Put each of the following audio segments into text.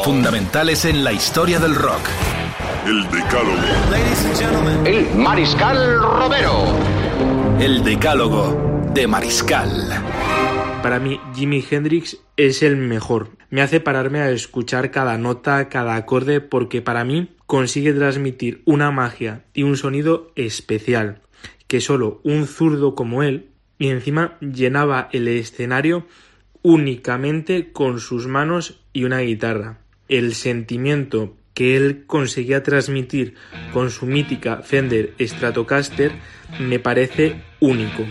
Fundamentales en la historia del rock. El Decálogo. El Mariscal Romero. El Decálogo de Mariscal. Para mí, Jimi Hendrix es el mejor. Me hace pararme a escuchar cada nota, cada acorde, porque para mí consigue transmitir una magia y un sonido especial que solo un zurdo como él, y encima llenaba el escenario únicamente con sus manos y una guitarra. El sentimiento que él conseguía transmitir con su mítica Fender Stratocaster me parece único.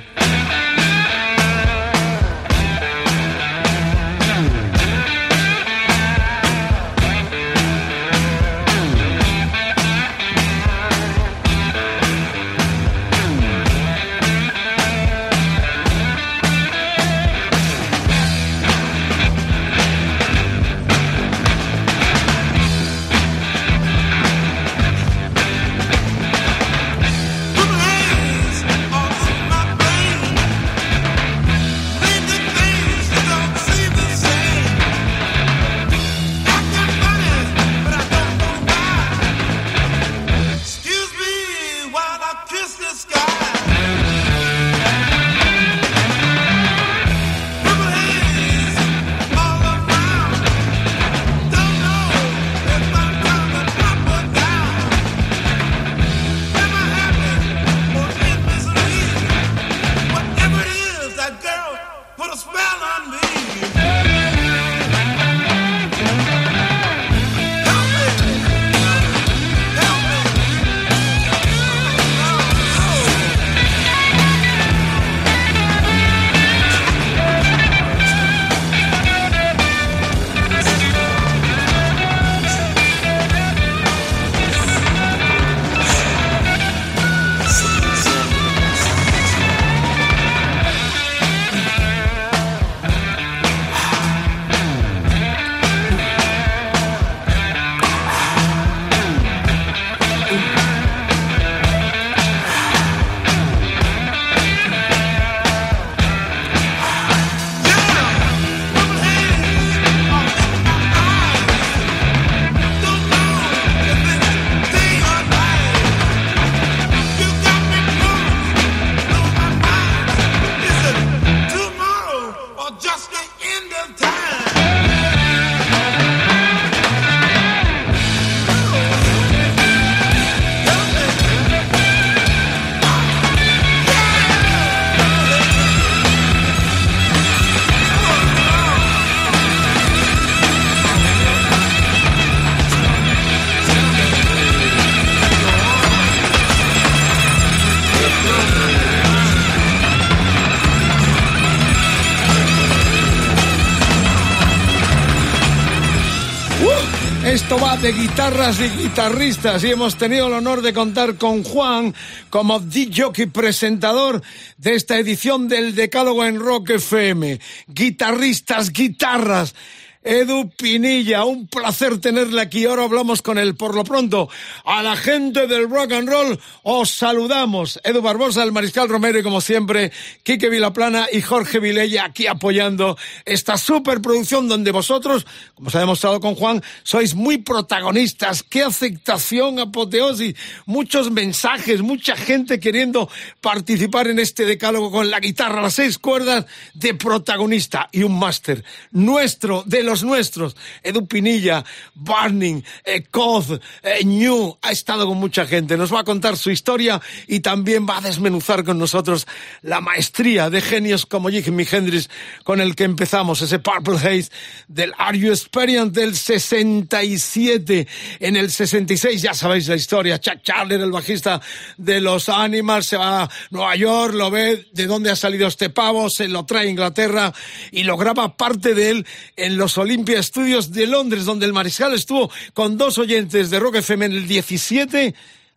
De guitarras y guitarristas y hemos tenido el honor de contar con Juan como DJ presentador de esta edición del Decálogo en Rock FM. Guitarristas, guitarras. Edu Pinilla, un placer tenerle aquí. Ahora hablamos con él. Por lo pronto, a la gente del rock and roll os saludamos. Edu Barbosa, el Mariscal Romero y como siempre, Quique Vilaplana y Jorge Vilella aquí apoyando esta superproducción donde vosotros, como se ha demostrado con Juan, sois muy protagonistas. Qué aceptación, apoteosis, muchos mensajes, mucha gente queriendo participar en este decálogo con la guitarra, las seis cuerdas de protagonista y un máster nuestro de los nuestros. Edu Pinilla, Barning, eh, Coz, eh, New, ha estado con mucha gente. Nos va a contar su historia y también va a desmenuzar con nosotros la maestría de genios como Jimi Hendrix con el que empezamos, ese Purple Haze del Are You Experience del 67. En el 66 ya sabéis la historia. Chuck Charlie, el bajista de los Animals, se va a Nueva York, lo ve de dónde ha salido este pavo, se lo trae a Inglaterra y lo graba parte de él en los Olympia Studios de Londres, donde el mariscal estuvo con dos oyentes de Rock FM en el 17.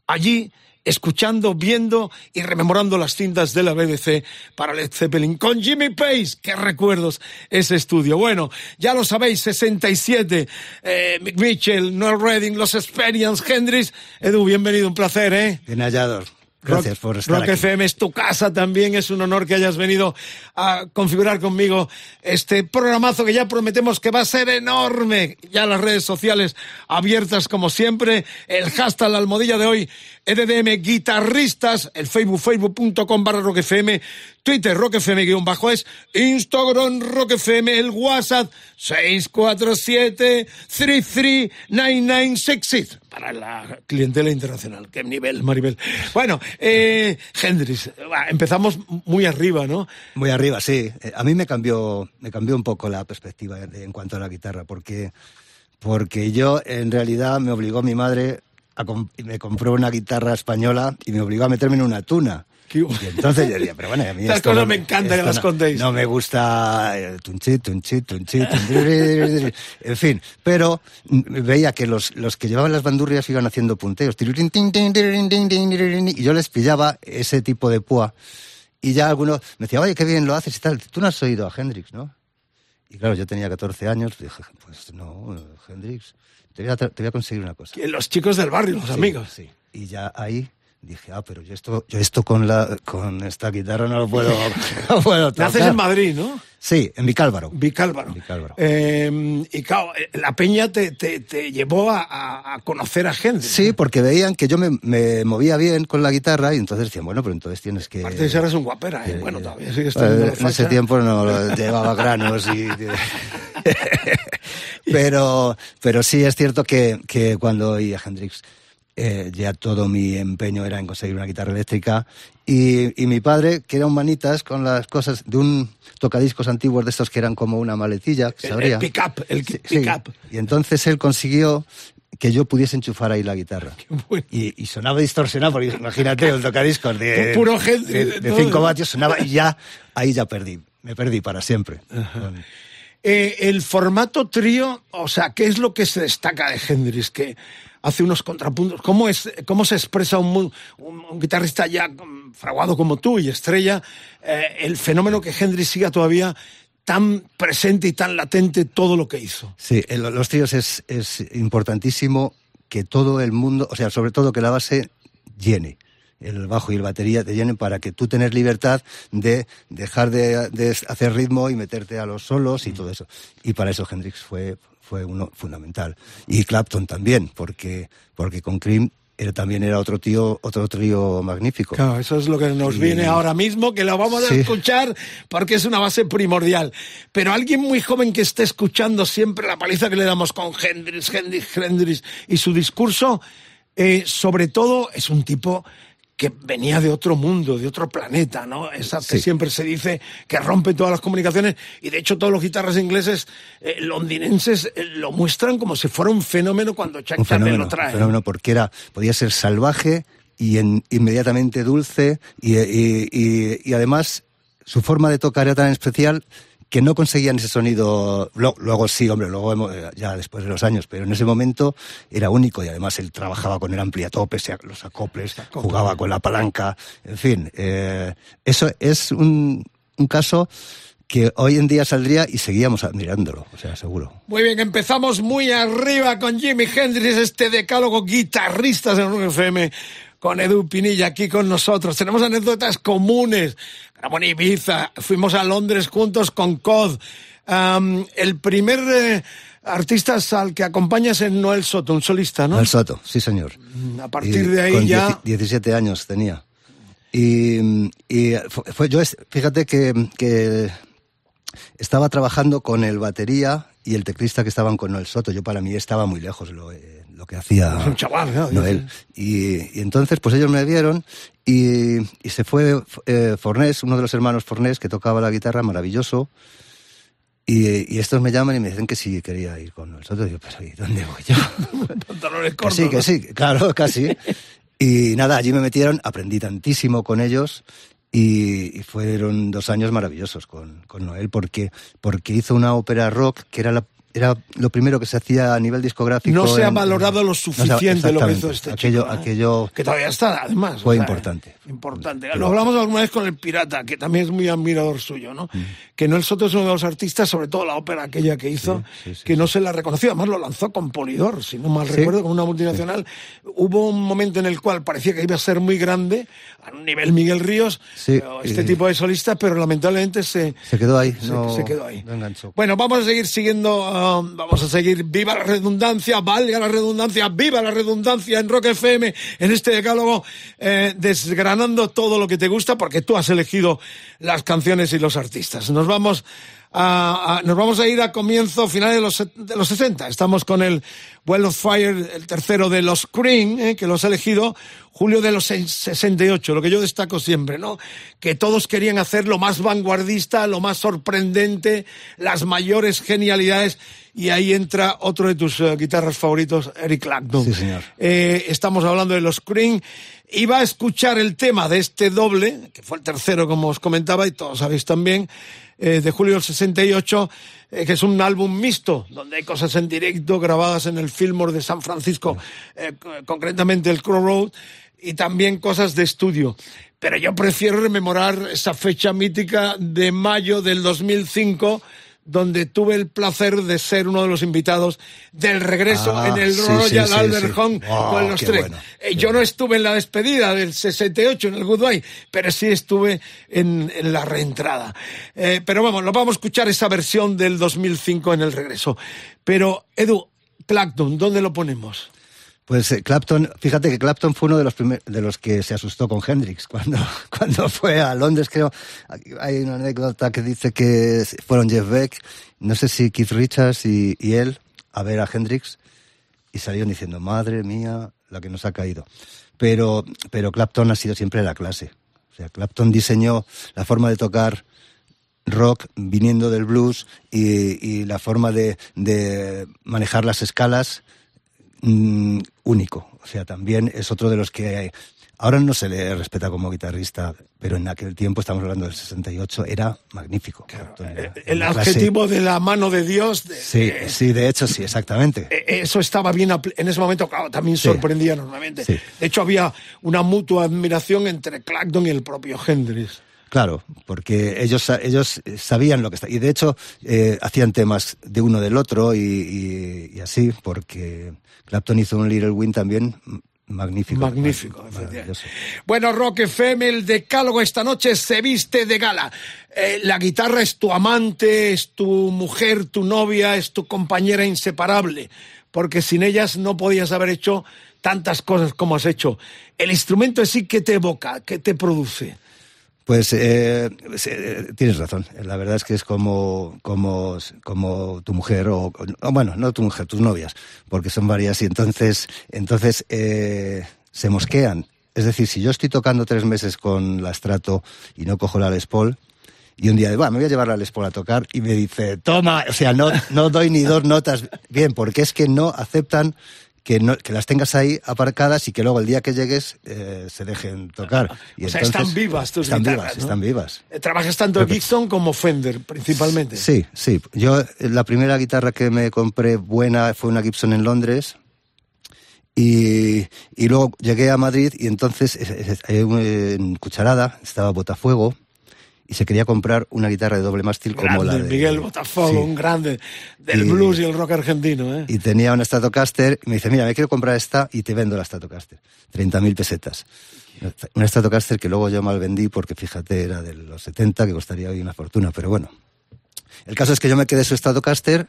Allí escuchando, viendo y rememorando las cintas de la BBC para Led Zeppelin con Jimmy Pace. Qué recuerdos ese estudio. Bueno, ya lo sabéis, 67, eh, Mick Mitchell, Noel Redding, los Experience, Hendrix. Edu, bienvenido, un placer, ¿eh? Bien. Gracias por estar Rock FM es tu casa también, es un honor que hayas venido a configurar conmigo este programazo que ya prometemos que va a ser enorme. Ya las redes sociales abiertas como siempre, el hashtag la almohadilla de hoy, EDDM Guitarristas, el Facebook, facebook.com barra Rock FM, Twitter Rock FM guion bajo es, Instagram Rock FM, el WhatsApp 647 339966 para la clientela internacional. Qué nivel, Maribel. Bueno, eh, Hendrix, empezamos muy arriba, ¿no? Muy arriba, sí. Eh, a mí me cambió, me cambió un poco la perspectiva en cuanto a la guitarra, porque, porque yo en realidad me obligó mi madre a me compró una guitarra española y me obligó a meterme en una tuna. Y entonces yo decía, pero bueno, a mí Estas cosas me encanta que las contéis. No me gusta el tunchi, tunchi, tunchi, en fin. Pero veía que los, los que llevaban las bandurrias iban haciendo punteos. Y yo les pillaba ese tipo de púa. Y ya algunos me decían, oye, qué bien lo haces y tal. Tú no has oído a Hendrix, ¿no? Y claro, yo tenía 14 años. Dije, pues no, Hendrix. Te voy a, te voy a conseguir una cosa. Los chicos del barrio, los amigos. Sí. Y ya ahí dije, ah, pero yo esto, yo esto con la, con esta guitarra no lo puedo, no puedo tocar. Naces en Madrid, ¿no? Sí, en Vicálvaro. Vicálvaro. Eh, y claro, la peña te, te, te llevó a, a, conocer a gente. Sí, porque veían que yo me, me, movía bien con la guitarra y entonces decían, bueno, pero entonces tienes que... Aparte de ser eres un guapera, ¿eh? bueno, todavía sigues eh, En ese tiempo no llevaba granos y... pero, pero sí es cierto que, que cuando oí a Hendrix eh, ya todo mi empeño era en conseguir una guitarra eléctrica. Y, y, mi padre, que era un manitas con las cosas de un tocadiscos antiguos de estos que eran como una maletilla, sabría. El, pick-up, el pick-up. Y entonces él consiguió que yo pudiese enchufar ahí la guitarra. Y, y, sonaba distorsionado, porque imagínate, un tocadiscos de, Puro de, de, cinco vatios sonaba y ya, ahí ya perdí, me perdí para siempre. Eh, el formato trío, o sea, ¿qué es lo que se destaca de Hendrix? Que hace unos contrapuntos. ¿Cómo, es, cómo se expresa un, guitarrista ya fraguado como tú y estrella? Eh, el fenómeno que Hendrix siga todavía tan presente y tan latente todo lo que hizo. Sí, los tríos es, es importantísimo que todo el mundo, o sea, sobre todo que la base llene el bajo y el batería te llenen para que tú tengas libertad de dejar de, de, hacer ritmo y meterte a los solos y todo eso. Y para eso Hendrix fue, fue uno fundamental. Y Clapton también, porque, porque con Cream él también era otro tío, otro trío magnífico. Claro, eso es lo que nos viene ahora mismo, que lo vamos a escuchar porque es una base primordial. Pero alguien muy joven que esté escuchando siempre la paliza que le damos con Hendrix, Hendrix, Hendrix y su discurso, eh, sobre todo es un tipo que venía de otro mundo, de otro planeta, ¿no? Esa que siempre se dice que rompe todas las comunicaciones y de hecho todos los guitarras ingleses eh, londinenses eh, lo muestran como si fuera un fenómeno cuando Chuck fenómeno, lo trae. Un fenómeno porque era, podía ser salvaje y en, inmediatamente dulce y, y, y, y además su forma de tocar era tan especial que no conseguían ese sonido. Luego, sí, hombre, luego eh, ya después de los años, pero en ese momento era único y además él trabajaba con el ampliatope, los acoples, jugaba con la palanca, en fin. Eh, eso es un, un caso que hoy en día saldría y seguíamos admirándolo, o sea, seguro. Muy bien, empezamos muy arriba con Jimi Hendrix, este decálogo guitarristas en FM con Edu Pinilla aquí con nosotros. Tenemos anécdotas comunes. En Ibiza, fuimos a Londres juntos con COD. el primer eh, artista al que acompañas es Noel Soto, un solista, ¿no? Noel Soto, sí señor. A partir de ahí ya... 17 años tenía. Y, fue, yo, fíjate que, que estaba trabajando con el batería y el teclista que estaban con Noel Soto. Yo para mí estaba muy lejos. Lo, lo que hacía un chaval, Noel. Y, y, entonces, pues ellos me vieron y, y se fue eh, Fornés, uno de los hermanos Fornés, que tocaba la guitarra, maravilloso. Y, y, estos me llaman y me dicen que sí quería ir con nosotros. Y yo, pero ¿y dónde voy yo? Pantalones cortos. sí, que sí, claro, casi. y nada, allí me metieron, aprendí tantísimo con ellos y, y fueron dos años maravillosos con, con Noel porque, porque hizo una ópera rock que era la era lo primero que se hacía a nivel discográfico. No se ha valorado lo suficiente lo que hizo este aquello, chico, aquello Que todavía está, además. Fue importante. Importante. Lo hablamos alguna vez con el Pirata, que también es muy admirador suyo, ¿no? Mm. Que Noel Soto es uno de los artistas, sobre todo la ópera aquella que hizo, que no se la reconoció. Además lo lanzó con Polidor, si no mal recuerdo, con una multinacional. Hubo un momento en el cual parecía que iba a ser muy grande, a un nivel Miguel Ríos, este tipo de solistas, pero lamentablemente se... Se quedó ahí. Se, quedó ahí. Bueno, vamos a seguir siguiendo, um, vamos a seguir, viva la redundancia, valga la redundancia, viva la redundancia en Rock FM, en este decálogo, eh, desgranando todo lo que te gusta, porque tú has elegido las canciones y los artistas. Nos vamos nos vamos a ir a comienzo, finales de los, de los 60. Estamos con el Well of Fire, el tercero de los Cream, eh, que los ha elegido julio de los 68. Lo que yo destaco siempre, ¿no? Que todos querían hacer lo más vanguardista, lo más sorprendente, las mayores genialidades. Y ahí entra otro de tus eh, guitarras favoritos, Eric Clapton. Sí, señor. Eh, estamos hablando de los Cream. Iba a escuchar el tema de este doble, que fue el tercero, como os comentaba, y todos sabéis también, eh, de julio del 68, eh, que es un álbum mixto, donde hay cosas en directo grabadas en el Fillmore de San Francisco, concretamente el Crow Road, y también cosas de estudio. Pero yo prefiero rememorar esa fecha mítica de mayo del 2005, donde tuve el placer de ser uno de los invitados del regreso ah, en el Royal Albert Hall con los tres. Eh, yo no estuve en la despedida del 68 en el Goodbye, pero sí estuve en, la reentrada. Eh, pero vamos, lo vamos a escuchar esa versión del 2005 en el regreso. Pero, Edu, Clacton, ¿dónde lo ponemos? Pues eh, Clapton, fíjate que Clapton fue uno de los de los que se asustó con Hendrix cuando, cuando fue a Londres, creo. Hay una anécdota que dice que fueron Jeff Beck, no sé si Keith Richards y, él a ver a Hendrix y salieron diciendo, madre mía, la que nos ha caído. Pero, pero Clapton ha sido siempre la clase. O sea, Clapton diseñó la forma de tocar rock viniendo del blues y, y la forma de, de manejar las escalas Mm, único. O sea, también es otro de los que ahora no se le respeta como guitarrista, pero en aquel tiempo, estamos hablando del 68, era magnífico. Eh, el adjetivo de la mano de Dios. sí, sí, de hecho sí, exactamente. Eh, eso estaba bien en ese momento, claro, también sorprendía enormemente. De hecho, había una mutua admiración entre Clapton y el propio Hendrix. Claro, porque ellos, ellos sabían lo que está. Y de hecho, eh, hacían temas de uno del otro y, así, porque Clapton hizo un Little Win también magnífico. Magnífico, Bueno, Rock FM, el decálogo esta noche se viste de gala. Eh, la guitarra es tu amante, es tu mujer, tu novia, es tu compañera inseparable, porque sin ellas no podías haber hecho tantas cosas como has hecho. El instrumento es sí que te evoca, que te produce. Pues eh, tienes razón. La verdad es que es como, como, como tu mujer, o, bueno, no tu mujer, tus novias, porque son varias y entonces, entonces eh, se mosquean. Es decir, si yo estoy tocando tres meses con la Strato y no cojo la Les Paul, y un día de, me voy a llevar la Les Paul a tocar y me dice, toma, o sea, no, no doy ni dos notas bien, porque es que no aceptan que, no, que las tengas ahí aparcadas y que luego el día que llegues eh, se dejen tocar. Y o sea, están vivas tus están guitarras, vivas, están vivas. Eh, trabajas tanto Gibson como Fender, principalmente. Sí, sí. Yo, la primera guitarra que me compré buena fue una Gibson en Londres. Y, y luego llegué a Madrid y entonces en Cucharada estaba Botafuego y se quería comprar una guitarra de doble mástil como la de Miguel Botafogo, un grande del blues y el rock argentino. ¿eh? Y tenía una Stratocaster y me dice, mira, me quiero comprar esta y te vendo la Stratocaster. 30.000 pesetas. Una Stratocaster que luego yo mal vendí porque fíjate era de los 70 que costaría hoy una fortuna, pero bueno. El caso es que yo me quedé su Stratocaster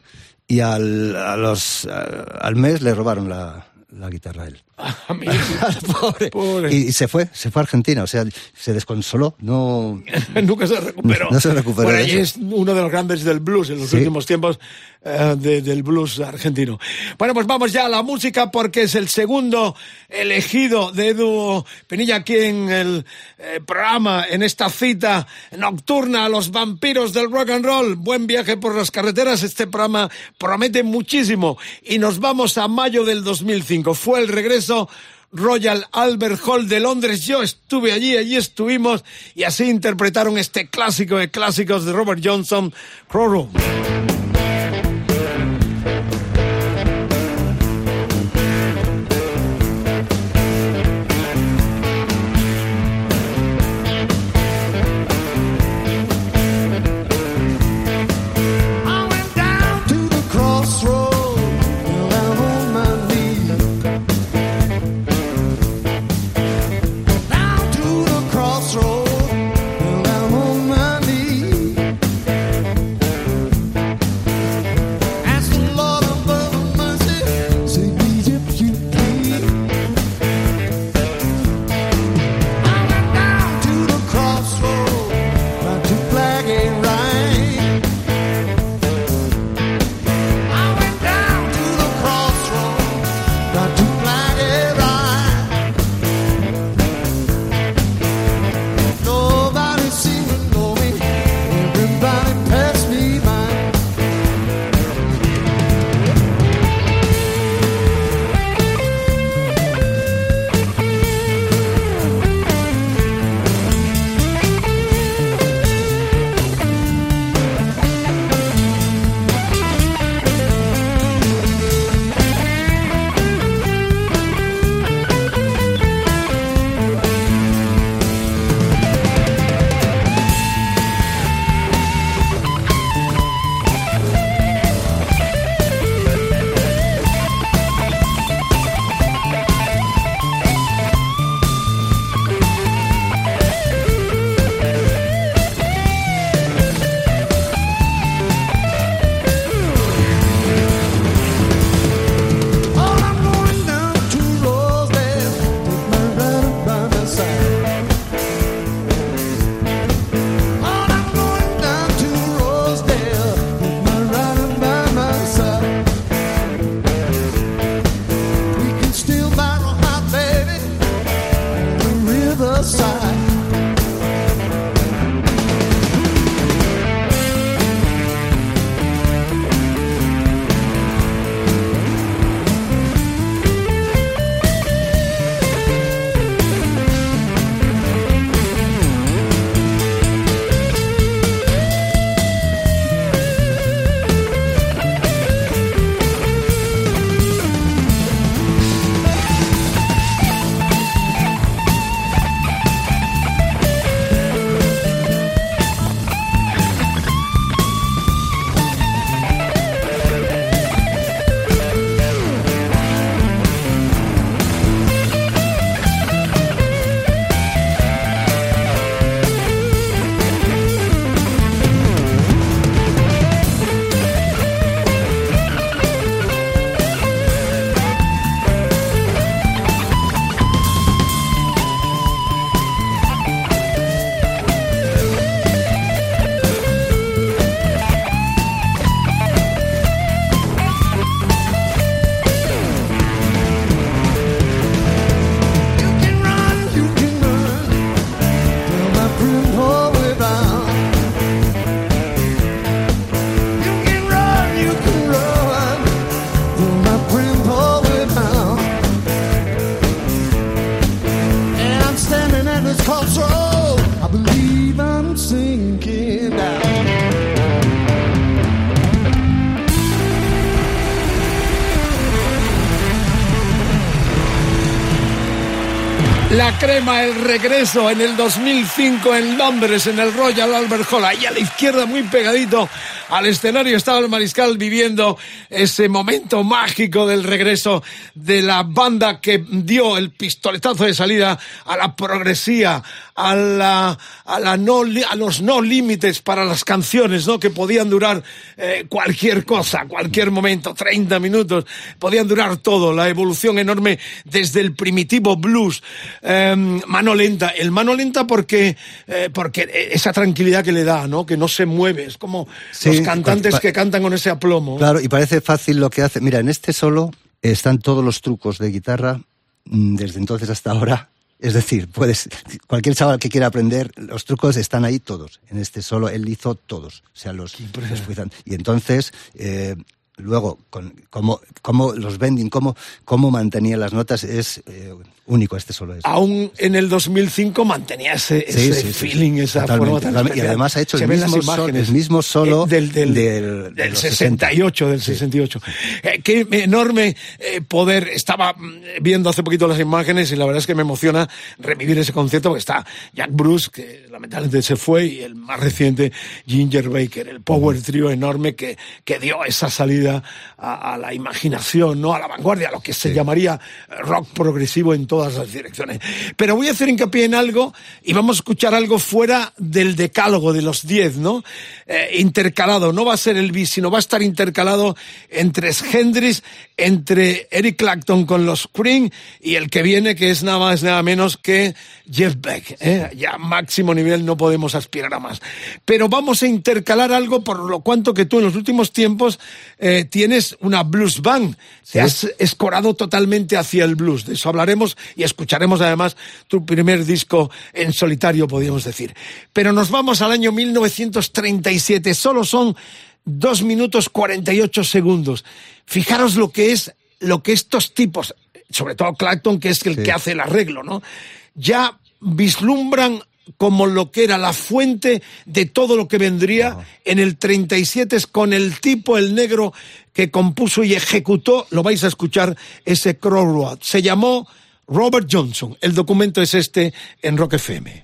y al, a los, al mes le robaron la, la guitarra a él. pobre. Y, se fue, se fue a Argentina, o sea, se desconsoló, no... Nunca se recuperó. No, se recuperó. Bueno, es uno de los grandes del blues en los últimos tiempos eh, del blues argentino. Bueno, pues vamos ya a la música porque es el segundo elegido de Edu Penilla aquí en el eh, programa, en esta cita nocturna a los vampiros del rock and roll. Buen viaje por las carreteras, este programa promete muchísimo y nos vamos a mayo del 2005. Fue el regreso Royal Albert Hall de Londres. Yo estuve allí, allí estuvimos y así interpretaron este clásico de clásicos de Robert Johnson, Crow El regreso en el 2005 en Londres, en el Royal Albert Hall, ahí a la izquierda, muy pegadito al escenario, estaba el mariscal viviendo ese momento mágico del regreso de la banda que dio el pistoletazo de salida a la progresía, a, la, a, la no, a los no límites para las canciones, ¿no? Que podían durar eh, cualquier cosa, cualquier momento, 30 minutos, podían durar todo, la evolución enorme desde el primitivo blues, eh, mano lenta, el mano lenta porque, eh, porque esa tranquilidad que le da, ¿no? Que no se mueve, es como Sí, los cantantes que cantan con ese aplomo. Claro, y parece fácil lo que hace. Mira, en este solo están todos los trucos de guitarra mm, desde entonces hasta ahora. Es decir, puedes cualquier chaval que quiera aprender los trucos están ahí todos. En este solo él hizo todos, o sea los, y entonces eh, luego con cómo los bending, cómo cómo mantenía las notas es eh, único este solo es. Aún en el 2005 mantenía ese, Sí, ese sí, feeling, esa totalmente, forma totalmente. Y además ha hecho el mismo sol- el mismo solo eh, del, del, del- de del los 68, del Sí. 68. Eh, qué enorme eh, poder. Estaba mm, viendo hace poquito las imágenes y la verdad es que me emociona revivir ese concierto porque está Jack Bruce, que lamentablemente se fue, y el más reciente Ginger Baker, el power trio enorme que, que dio esa salida a, a la imaginación, ¿no? A la vanguardia, a lo que se llamaría eh, rock progresivo en todas las direcciones. Pero voy a hacer hincapié en algo y vamos a escuchar algo fuera del decálogo de los 10, ¿no? Eh, intercalado, no va a ser el bis, sino va a estar intercalado entre Hendrix, entre Eric Clapton con los Cream y el que viene que es nada más nada menos que Jeff Beck. ¿eh? Ya máximo nivel no podemos aspirar a más. Pero vamos a intercalar algo por lo cuanto que tú en los últimos tiempos eh, tienes una blues band. Te has escorado totalmente hacia el blues. De eso hablaremos y escucharemos además tu primer disco en solitario, podríamos decir. Pero nos vamos al año 1937. Solo son dos minutos 48 segundos. Fijaros lo que es, lo que estos tipos, sobre todo Clapton, que es el Sí. que hace el arreglo, ¿no? Ya vislumbran como lo que era la fuente de todo lo que vendría en el 37 es con el tipo, el negro, que compuso y ejecutó, lo vais a escuchar, ese Crossroad. Se llamó Robert Johnson. El documento es este en Rock FM.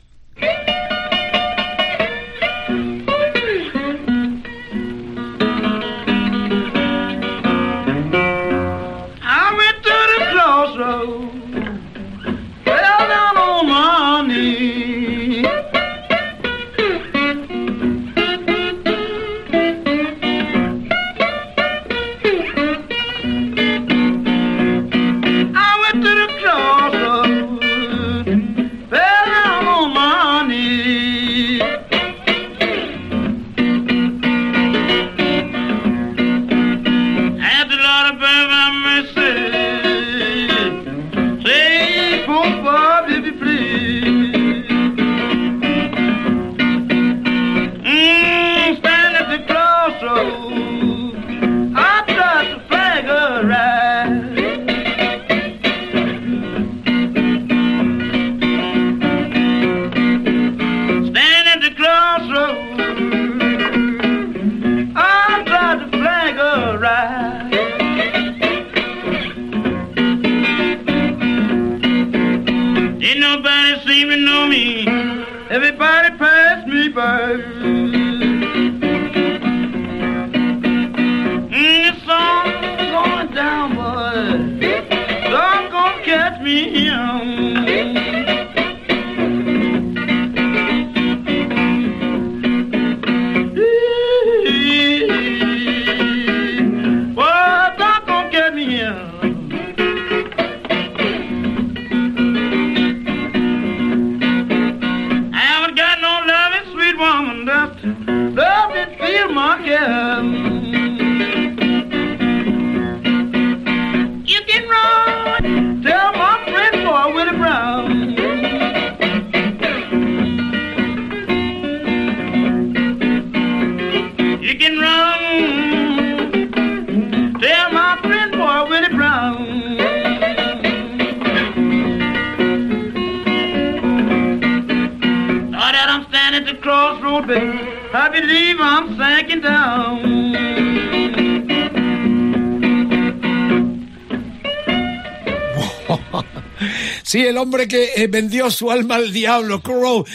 Hombre que eh, vendió su alma al diablo, Crow.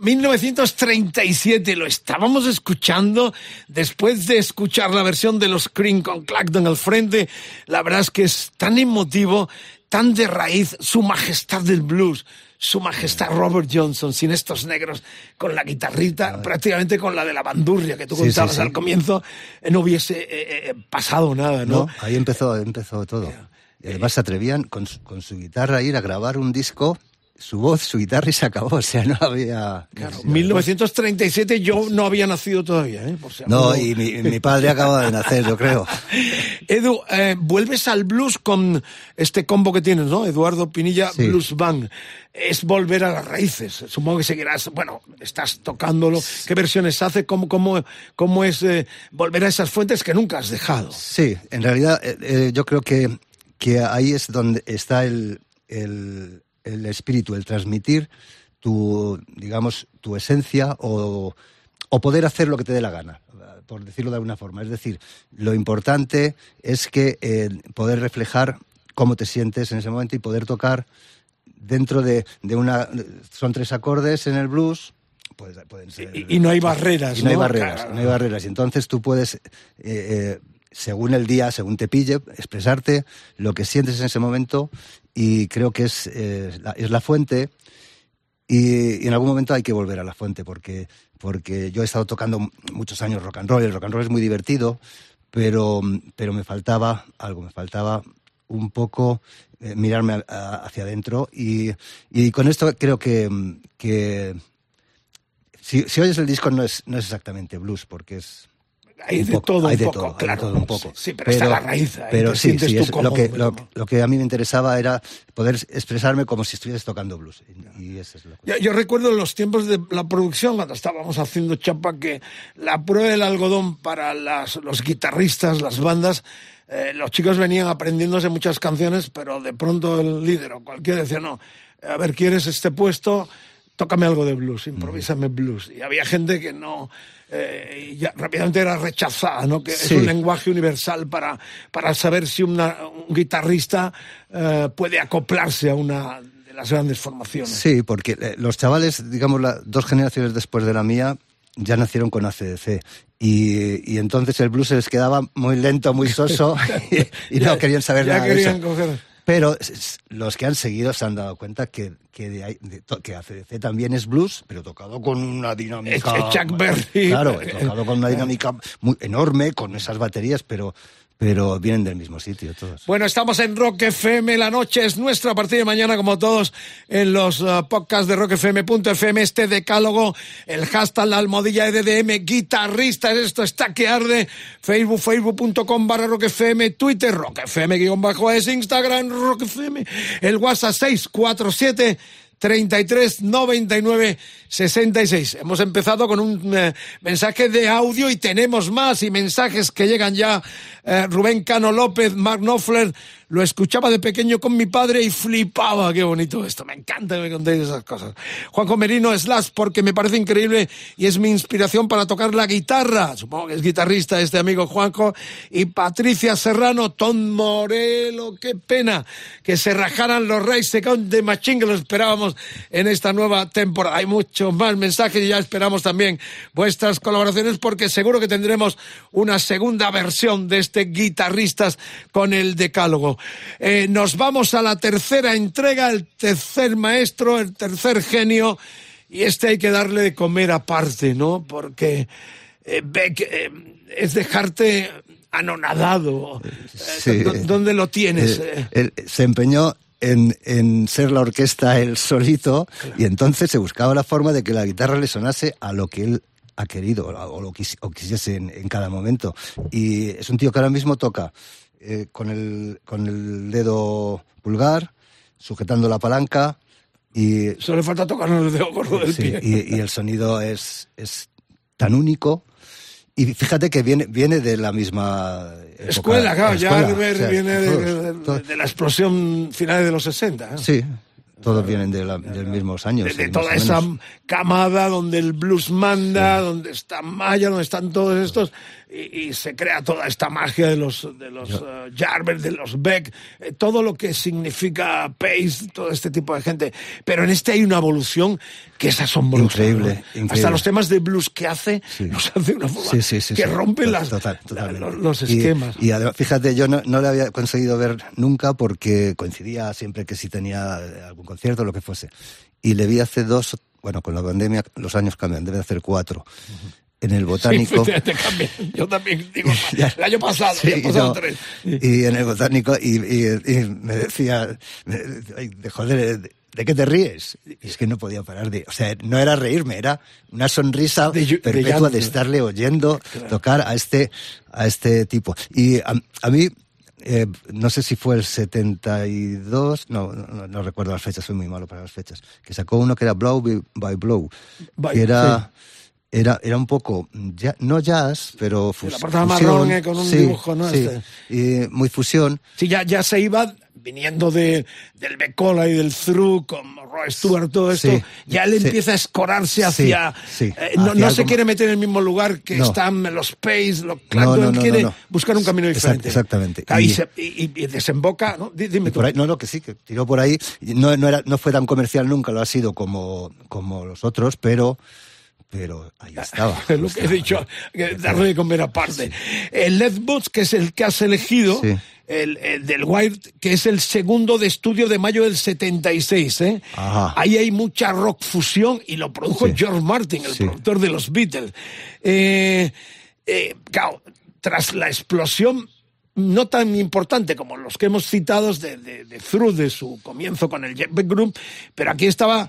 1937 lo estábamos escuchando después de escuchar la versión de los Cream con Clacton al frente. La verdad es que es tan emotivo, tan de raíz, su majestad del blues, su majestad Robert Johnson, sin estos negros, con la guitarrita, prácticamente con la de la bandurria que tú Sí, contabas sí, sí. al comienzo, eh, no hubiese eh, eh, pasado nada, ¿no? ¿no? Ahí empezó, empezó todo. Y además se atrevían con su, con su guitarra a ir a grabar un disco, su voz, su guitarra y se acabó. O sea, no había. Claro, 1937 yo no había nacido todavía, ¿eh? Por si No, y mi, mi padre acaba de nacer, yo creo. Edu, eh, vuelves al blues con este combo que tienes, ¿no? Eduardo Pinilla Sí. Blues Band. Es volver a las raíces. Supongo que seguirás, bueno, estás tocándolo. ¿Qué versiones hace? ¿Cómo, cómo, cómo es eh, volver a esas fuentes que nunca has dejado? Sí, en realidad eh, yo creo que, que ahí es donde está el, el, el espíritu, el transmitir tu, digamos, tu esencia o, o poder hacer lo que te dé la gana, por decirlo de alguna forma. Es decir, lo importante es que eh, poder reflejar cómo te sientes en ese momento y poder tocar dentro de, de una... Son tres acordes en el blues. pues, pueden ser- Y, y no hay barreras, y no hay barreras, Claro. no hay barreras. Y entonces tú puedes, eh, eh, según el día, según te pille, expresarte lo que sientes en ese momento y creo que es, eh, la, es la fuente y, en algún momento hay que volver a la fuente porque, porque yo he estado tocando muchos años rock and roll, el rock and roll es muy divertido, pero, pero me faltaba algo, me faltaba un poco eh, mirarme hacia adentro y, y con esto creo que, que si, si oyes el disco no es, no es exactamente blues, porque es... Hay de todo un de poco, claro. un poco. Sí, pero, está la raíz. ahí, pero sí, sí, es lo, que, lo, lo que a mí me interesaba era poder expresarme como si estuvieses tocando blues. Y, y esa es la Yo, yo recuerdo los tiempos de la producción, cuando estábamos haciendo chapa, que la prueba del algodón para las- los guitarristas, las bandas, eh, los chicos venían aprendiéndose muchas canciones, pero de pronto el líder o cualquiera decía, no, a ver, ¿quieres este puesto? Tócame algo de blues, improvísame blues. Y había gente que no... eh, ya rápidamente era rechazada, ¿no? Que Sí. es un lenguaje universal para, para saber si una- un guitarrista eh, puede acoplarse a una de las grandes formaciones. Sí, porque eh, los chavales, digamos, la- dos generaciones después de la mía, ya nacieron con ACDC. Y, y entonces el blues se les quedaba muy lento, muy soso, y, y no querían saber ya nada querían de eso. coger. Pero los que han seguido se han dado cuenta que, que, de de que ACDC también es blues, pero tocado con una dinámica... Chuck Berry- Claro, tocado con una dinámica muy enorme, con esas baterías, pero, pero vienen del mismo sitio todos. Bueno, estamos en Rock FM, la noche es nuestra, a partir de mañana, como todos, en los uh, podcasts de rockfm.fm, este decálogo, el hashtag, la almohadilla EDM, guitarristas, esto está que arde, Facebook, facebook.com barra rockfm, Twitter, rockfm guion bajo es, Instagram, rockfm, el WhatsApp 647 33 99 66. Hemos empezado con un eh, mensaje de audio y tenemos más y mensajes que llegan ya. Eh, Rubén Cano López, Mark Knopfler, lo escuchaba de pequeño con mi padre y flipaba. Qué bonito esto, me encanta que me contéis esas cosas. Juanjo Merino Slash, porque me parece increíble y es mi inspiración para tocar la guitarra. Supongo que es guitarrista este amigo Juanjo. Y Patricia Serrano, Tom Morelo, qué pena que se rajaran los Rays de Machín que lo esperábamos en esta nueva temporada. Hay muchos más mensajes y ya esperamos también vuestras colaboraciones porque seguro que tendremos una segunda versión de este Guitarristas con el Decálogo. Eh, nos vamos a la tercera entrega, el tercer maestro, el tercer genio y este hay que darle de comer aparte, ¿no? Porque eh, Beck eh, es dejarte anonadado. Eh, Sí. ¿dó- ¿Dónde lo tienes? Eh, Eh, él se empeñó en, en ser la orquesta él solito y entonces se buscaba la forma de que la guitarra le sonase a lo que él ha querido o lo quis- o quisiese en, en cada momento. Y es un tío que ahora mismo toca eh, con, el, con el dedo pulgar, sujetando la palanca y, Solo falta tocar el dedo gordo del sí, pie. y, y el sonido es, es tan único. Y fíjate que viene, viene de la misma época- Escuela, claro, ya escuela, o sea, viene de, todos- de- la explosión finales de los 60. ¿eh? Sí. Todos vienen de la- de los mismos años. de, de sí, toda esa camada donde el blues manda, donde está Maya, donde están todos estos, y, y se crea toda esta magia de los, de los eh, Jarvis, de los Beck, eh, todo lo que significa Pace, todo este tipo de gente. Pero en este hay una evolución que es asombrosa. Increíble, ¿no? Hasta increíble. los temas de blues que hace, Sí. los hace de una forma Sí, sí, que rompe las, total, la- totalmente. los, los Y- esquemas. Y, además, fíjate, yo no, no le había conseguido ver nunca porque coincidía siempre que si tenía algún concierto, lo que fuese. Y le vi hace dos, bueno, con la pandemia los años cambian, debe hacer cuatro. En el botánico. Sí, te. Yo también digo, el año pasado, Sí, han pasado no, tres. Y en el botánico, y, y- y me decía, me- de joder, ¿de, de qué te ríes? Y es que no podía parar de. O sea, no era reírme, era una sonrisa De perpetua de, estarle oyendo tocar a este, a este tipo. Y a, a mí. eh, no sé si fue el 72, no, no, no recuerdo las fechas, soy muy malo para las fechas, que sacó uno que era Blow by, Blow, By- que era, era, era un poco, ya- no jazz, pero la fus- portada fusión. marrón, eh, con un sí, dibujo, ¿no? sí, Este. muy fusión. Sí, ya, ya se iba viniendo de, del Becola y del Through, con Roy Stewart, todo esto, Sí, ya él sí. empieza a escorarse hacia... sí, eh, no hacia no se quiere meter en el mismo lugar que No. están los Pace, los Clapton, no, quiere no, no. buscar un camino diferente. exactamente. Claro, Y, se- y- y desemboca, ¿no? Di- Dime tú. ahí, no, no, que sí, que tiró por ahí. No, no, era, no fue tan comercial nunca, lo ha sido como, como los otros, pero, pero ahí estaba. Es lo que he dicho, darle de comer aparte. El Led Boots, que es el que has elegido, Sí. el, el del Wild, que es el segundo de estudio de mayo del 76, ¿eh? Ajá. Ahí hay mucha rock fusión y lo produjo Sí. George Martin, el Sí. productor de los Beatles. Eh, eh, claro, tras la explosión no tan importante como los que hemos citado de, de, de Through, de su comienzo con el Jet Group, pero aquí estaba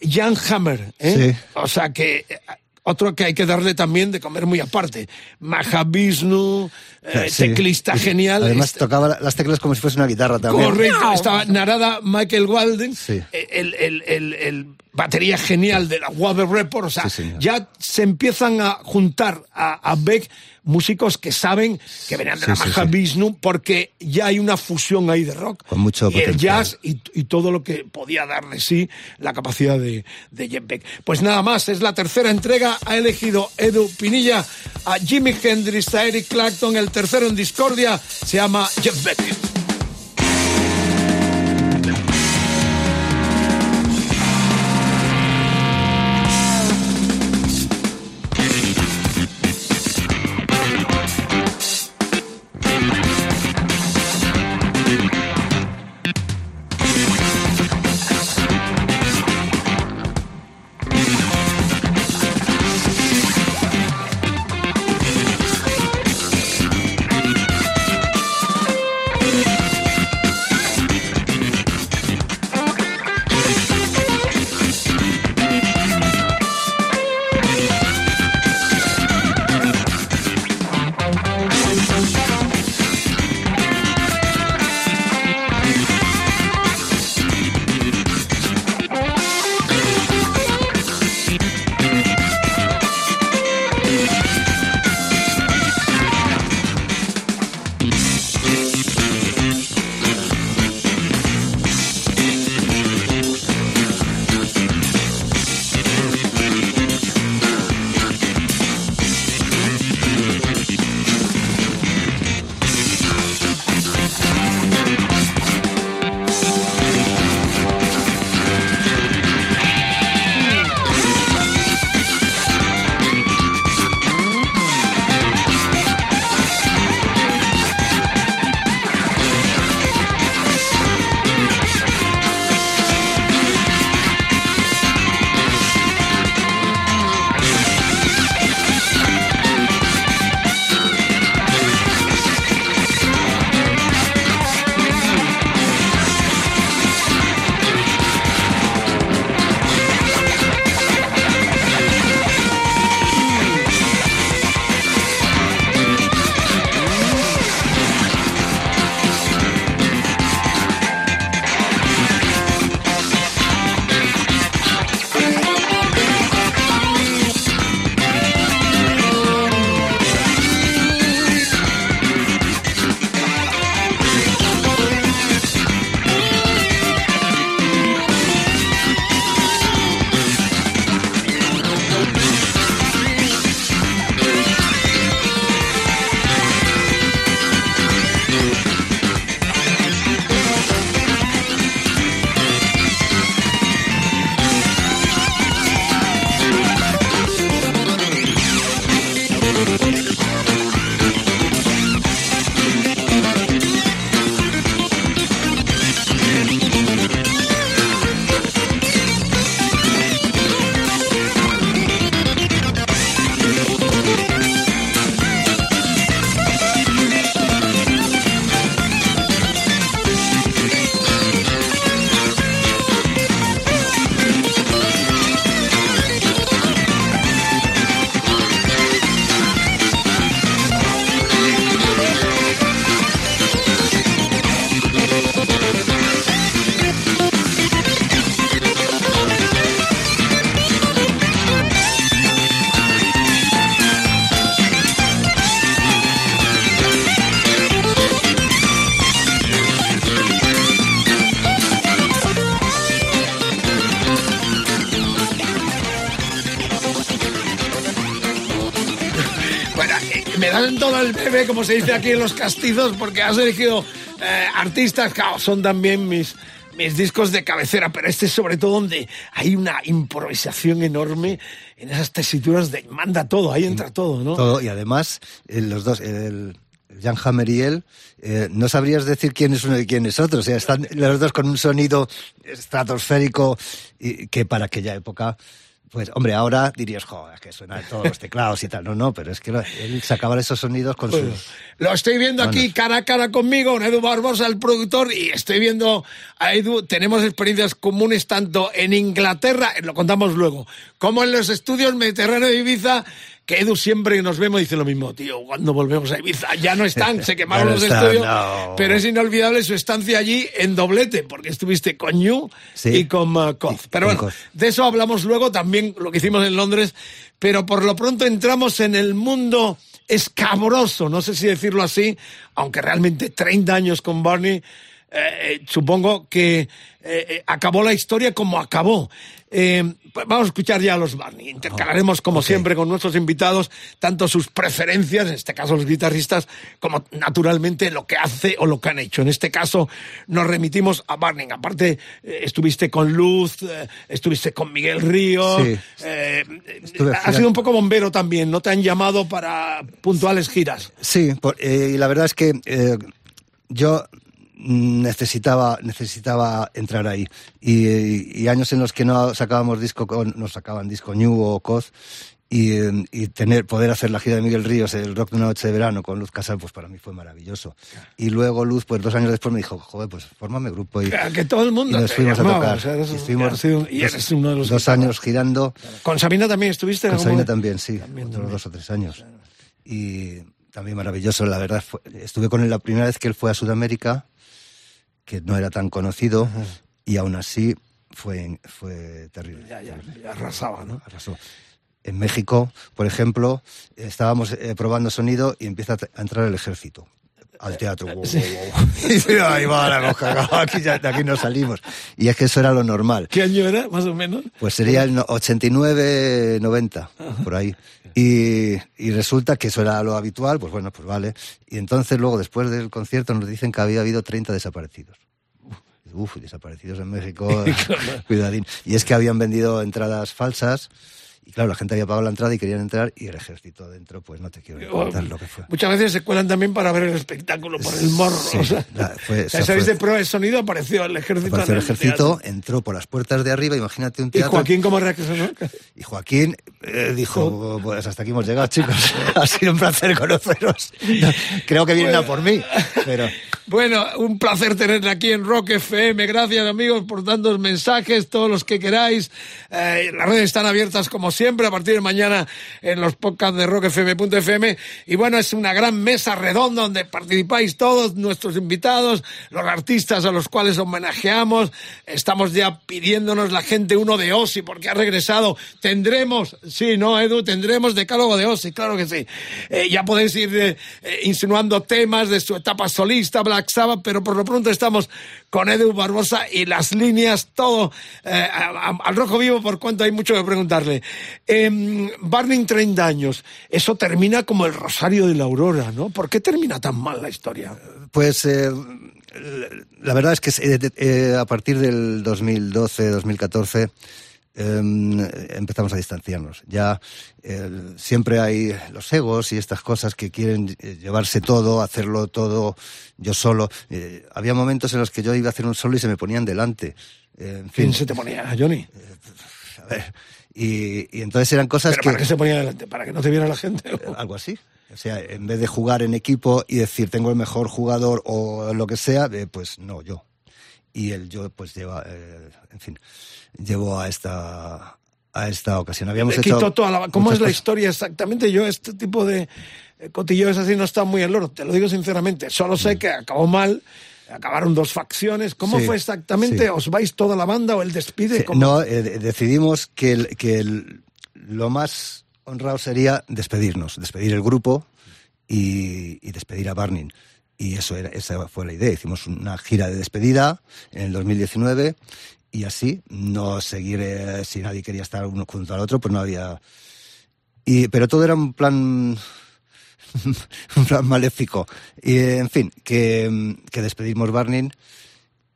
Jan Hammer, ¿eh? Sí. O sea que eh, otro que hay que darle también de comer muy aparte. Mahavishnu, eh, Sí. teclista genial. Además este- tocaba la- las teclas como si fuese una guitarra también. Correcto, estaba Narada Michael Walden, Sí. eh, el, el- el- el batería genial de la Water Report, o sea, Sí, ya se empiezan a juntar a, a Beck músicos que saben que venían de la sí. Vishnu porque ya hay una fusión ahí de rock. Con mucho y el jazz y, y todo lo que podía dar de sí la capacidad de, de Jeff Beck. Pues nada más, es la tercera entrega. Ha elegido Edu Pinilla a Jimi Hendrix, a Eric Clapton. El tercero en discordia se llama Jeff Beck. El como se dice aquí en los castizos, porque has elegido eh, artistas, claro, son también mis, mis discos de cabecera, pero este es sobre todo donde hay una improvisación enorme en esas tesituras de manda todo, ahí entra todo, ¿no? Todo, y además, eh, los dos, el, Jan Hammer y él, eh, no sabrías decir quién es uno y quién es otro. O sea, están los dos con un sonido estratosférico y, que para aquella época pues, hombre, ahora dirías, joder, que suenan todos los teclados y tal. No, no, pero es que él sacaba esos sonidos con sus... Lo estoy viendo aquí cara a cara conmigo, con Edu Barbosa, el productor, y estoy viendo a Edu. Tenemos experiencias comunes tanto en Inglaterra, lo contamos luego, como en los estudios Mediterráneo de Ibiza, que Edu siempre nos vemos dice lo mismo, tío, cuando volvemos a Ibiza, ya no están, se quemaron los estudios, pero es inolvidable su estancia allí en doblete, porque estuviste con Ñu y con uh, Pero bueno, de eso hablamos luego, también lo que hicimos en Londres, pero por lo pronto entramos en el mundo escabroso, no sé si decirlo así, aunque realmente 30 años con Barney, eh, supongo que eh, acabó la historia como acabó. Eh, vamos a escuchar ya a los Barney. Intercalaremos, como siempre, con nuestros invitados, tanto sus preferencias, en este caso los guitarristas, como naturalmente lo que hace o lo que han hecho. En este caso nos remitimos a Barney. Aparte, eh, estuviste con Luz, eh, estuviste con Miguel Río. Sí. Eh, has sido un poco bombero también, ¿no te han llamado para puntuales giras? Sí, y la verdad es que yo necesitaba, necesitaba entrar ahí. Y, años en los que no sacábamos disco, no sacaban disco New o Coz, y, y, tener, poder hacer la gira de Miguel Ríos, el rock de una noche de verano con Luz Casal, pues para mí fue maravilloso. Y luego Luz, pues dos años después me dijo, joder, pues fórmame grupo. Y, que todo el mundo. Y nos fuimos a tocar. y estuvimos dos, años girando. ¿Con Sabina también estuviste? Con Sabina también, sí. otros dos o tres años. Y también maravilloso, la verdad. estuve con él la primera vez que él fue a Sudamérica que no era tan conocido y aún así fue, fue terrible. Ya, ya, arrasaba, ¿no? Arrasó. En México, por ejemplo, estábamos eh, probando sonido y empieza a entrar el ejército al teatro. y ahí va la coja, aquí, ya, de aquí no salimos. Y es que eso era lo normal. ¿Qué año era, más o menos? Pues sería el 89, 90, por ahí. Y, y, resulta que eso era lo habitual, pues bueno, pues vale. Y entonces luego, después del concierto, nos dicen que había habido 30 desaparecidos. Uf, desaparecidos en México, cuidadín. Y es que habían vendido entradas falsas y claro, la gente había pagado la entrada y querían entrar y el ejército dentro, pues no te quiero contar lo que fue. Muchas veces se cuelan también para ver el espectáculo por el morro. o sea, fue, de prueba de sonido apareció el ejército. Apareció el ejército, entró por las puertas de arriba, imagínate un teatro. ¿Y Joaquín cómo reaccionó? Y Joaquín eh, dijo, pues hasta aquí hemos llegado, chicos. ha sido un placer conoceros. Creo que vienen a por mí, pero... Bueno, un placer tenerle aquí en Rock FM. Gracias, amigos, por tantos mensajes, todos los que queráis. Eh, las redes están abiertas como siempre a partir de mañana en los podcasts de rockfm.fm. Y bueno, es una gran mesa redonda donde participáis todos nuestros invitados, los artistas a los cuales homenajeamos. Estamos ya pidiéndonos la gente uno de Ossi porque ha regresado. Tendremos, sí, ¿no, Edu? Tendremos decálogo de Ossi, claro que sí. Eh, ya podéis ir eh, insinuando temas de su etapa solista, bla pero por lo pronto estamos con Edu Barbosa y las líneas, todo eh, al rojo vivo, por cuanto hay mucho que preguntarle. Eh, Barney, 30 años, eso termina como el Rosario de la Aurora, ¿no? ¿Por qué termina tan mal la historia? Pues eh, la verdad es que eh, a partir del 2012, 2014, Em, empezamos a distanciarnos. Ya siempre hay los egos y estas cosas que quieren eh, llevarse todo, hacerlo todo yo solo. Eh, había momentos en los que yo iba a hacer un solo y se me ponían delante. Eh, en fin. ¿Quién se te ponía, Johnny? a ver. Y, entonces eran cosas ¿Pero que... ¿Para qué se ponía delante? ¿Para que no te viera la gente? Algo así. O sea, en vez de jugar en equipo y decir tengo el mejor jugador o lo que sea, pues no, yo. Y el yo pues lleva, en fin llevó a esta a esta ocasión. Habíamos hecho ¿Cómo es la historia exactamente? Yo este tipo de eh, cotillos así no está muy en loro, te lo digo sinceramente. Solo sé que acabó mal, acabaron dos facciones. ¿Cómo fue exactamente? ¿Os vais toda la banda o el despide? no, eh, decidimos que, que lo más honrado sería despedirnos, despedir el grupo y, y despedir a Barning. Y eso era, esa fue la idea. Hicimos una gira de despedida en el 2019 y así, no seguir, eh, si nadie quería estar uno junto al otro, pues no había... Y, pero todo era un plan, un plan maléfico. Y, en fin, que, que despedimos Barning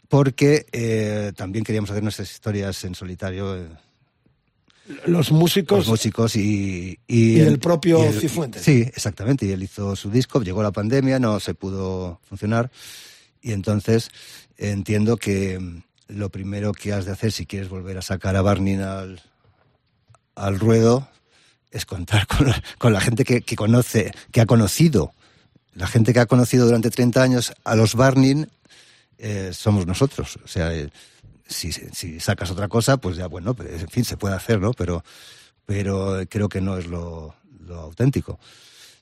porque eh, también queríamos hacer nuestras historias en solitario. eh, Los músicos los músicos y, y el propio y el- Cifuentes. Sí, exactamente. Y él hizo su disco, llegó la pandemia, no se pudo funcionar. Y entonces entiendo que lo primero que has de hacer si quieres volver a sacar a Barney al, al ruedo es contar con la, con la gente que, que conoce, que ha conocido. La gente que ha conocido durante 30 años a los Barney eh, somos nosotros. O sea, eh, si, si sacas otra cosa, pues ya bueno, pues, en fin, se puede hacer, ¿no? Pero, pero creo que no es lo, lo auténtico.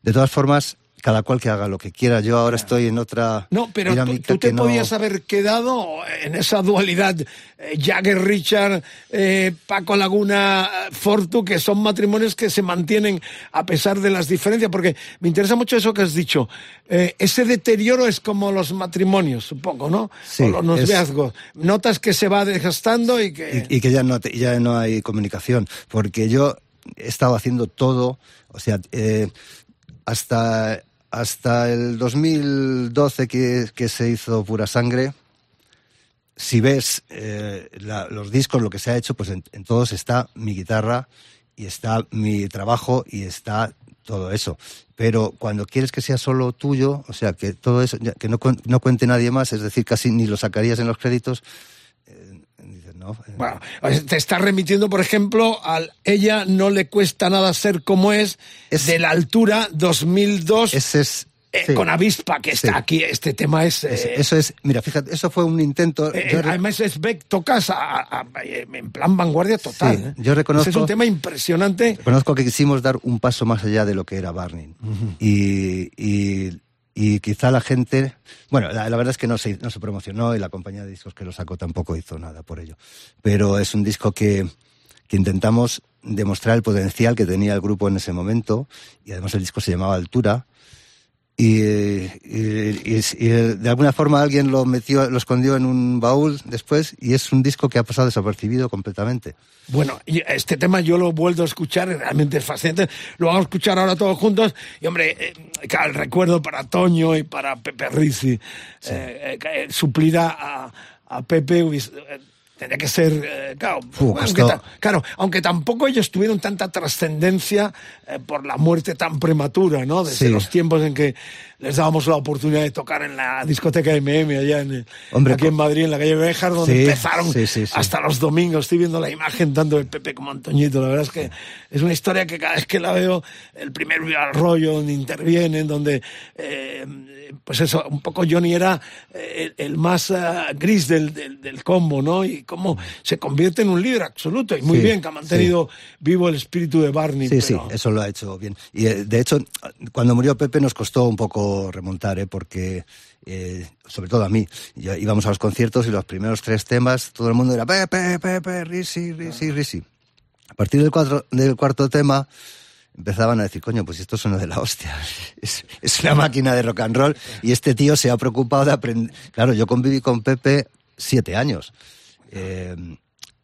De todas formas, cada cual que haga lo que quiera. Yo ahora estoy en otra No, pero tú, te no- podías haber quedado en esa dualidad eh, Jagger Richard, eh, Paco Laguna, eh, Fortu, que son matrimonios que se mantienen a pesar de las diferencias, porque me interesa mucho eso que has dicho. Eh, ese deterioro es como los matrimonios, supongo, ¿no? Sí, o los es- noviazgos. Notas que se va desgastando y que... y, y que ya no, te- ya no hay comunicación, porque yo he estado haciendo todo, o sea, eh, hasta, hasta el 2012 que, que se hizo Pura Sangre, si ves eh, la- los discos, lo que se ha hecho, pues en, en todos está mi guitarra y está mi trabajo y está todo eso. Pero cuando quieres que sea solo tuyo, o sea, que todo eso, que no, no cuente nadie más, es decir, casi ni lo sacarías en los créditos, no, eh, Bueno, te está remitiendo, por ejemplo, al ella no le cuesta nada ser como es, Es- de la altura 2002 ese es... eh, sí. con Avispa, que está Sí. aquí. Este tema es... Es- eh, eso es, mira, fíjate, eso fue un intento. eh, yo además es Beck, tocas a- a- a- en plan vanguardia total. Sí, yo reconozco- Ese es un tema impresionante. Conozco que quisimos dar un paso más allá de lo que era Barney. y, y, y quizá la gente. Bueno, la, verdad es que no se, no se promocionó y la compañía de discos que lo sacó tampoco hizo nada por ello. Pero es un disco que, que intentamos demostrar el potencial que tenía el grupo en ese momento. Y además el disco se llamaba Altura. Y, y- y- y de alguna forma alguien lo metió, lo escondió en un baúl después y es un disco que ha pasado desapercibido completamente. Bueno, y este tema yo lo vuelvo a escuchar, realmente es fascinante. Lo vamos a escuchar ahora todos juntos. Y hombre, eh, el recuerdo para Toño y para Pepe Rizzi, eh, eh, eh, suplir a, a- Pepe eh, tendría que ser, eh, claro, aunque ta- claro, aunque tampoco ellos tuvieron tanta trascendencia eh, por la muerte tan prematura, ¿no? Desde Sí. los tiempos en que les dábamos la oportunidad de tocar en la discoteca MM allá en, Hombre, aquí en Madrid, en la calle Béjar, donde Sí, empezaron sí, sí, sí. hasta los domingos. Estoy viendo la imagen tanto de Pepe como Antoñito. La verdad es que es una historia que cada vez que la veo, el primer rollo donde intervienen, donde, eh, pues eso, un poco Johnny era eh, el, el más ah, gris del, del, del combo, ¿no? Y cómo se convierte en un líder absoluto. Y muy bien que ha mantenido vivo el espíritu de Barney. Sí, sí, eso lo ha hecho bien. Y de hecho, cuando murió Pepe nos costó un poco remontar, ¿eh? porque, eh, sobre todo a mí, ya íbamos a los conciertos y los primeros tres temas, todo el mundo era Pepe, Pepe, Risi, Risi, Risi. A partir del, cuatro, del cuarto tema empezaban a decir, coño, pues esto suena de la hostia. Es, es una máquina de rock and roll y este tío se ha preocupado de aprender. Claro, yo conviví con Pepe siete años. Eh,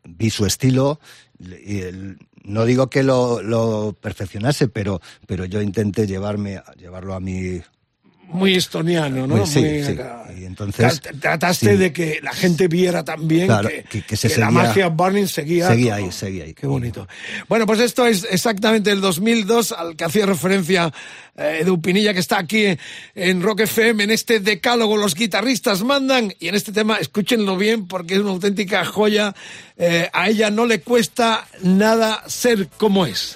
vi su estilo y el- no digo que lo, lo perfeccionase, pero, pero yo intenté llevarme, llevarlo a mi... muy estoniano, ¿no? Muy- sí, Muy sí. Y entonces, Tra- Trataste sí. de que la gente viera también Claro, que, que- que se la seguía- magia Burning seguía. Seguía ahí, seguía ahí. Qué bonito. Bueno, pues esto es exactamente el 2002 al que hacía referencia eh, Edu Pinilla, que está aquí en Rock FM, en este decálogo los guitarristas mandan, y en este tema, escúchenlo bien porque es una auténtica joya. Eh, a ella no le cuesta nada ser como es.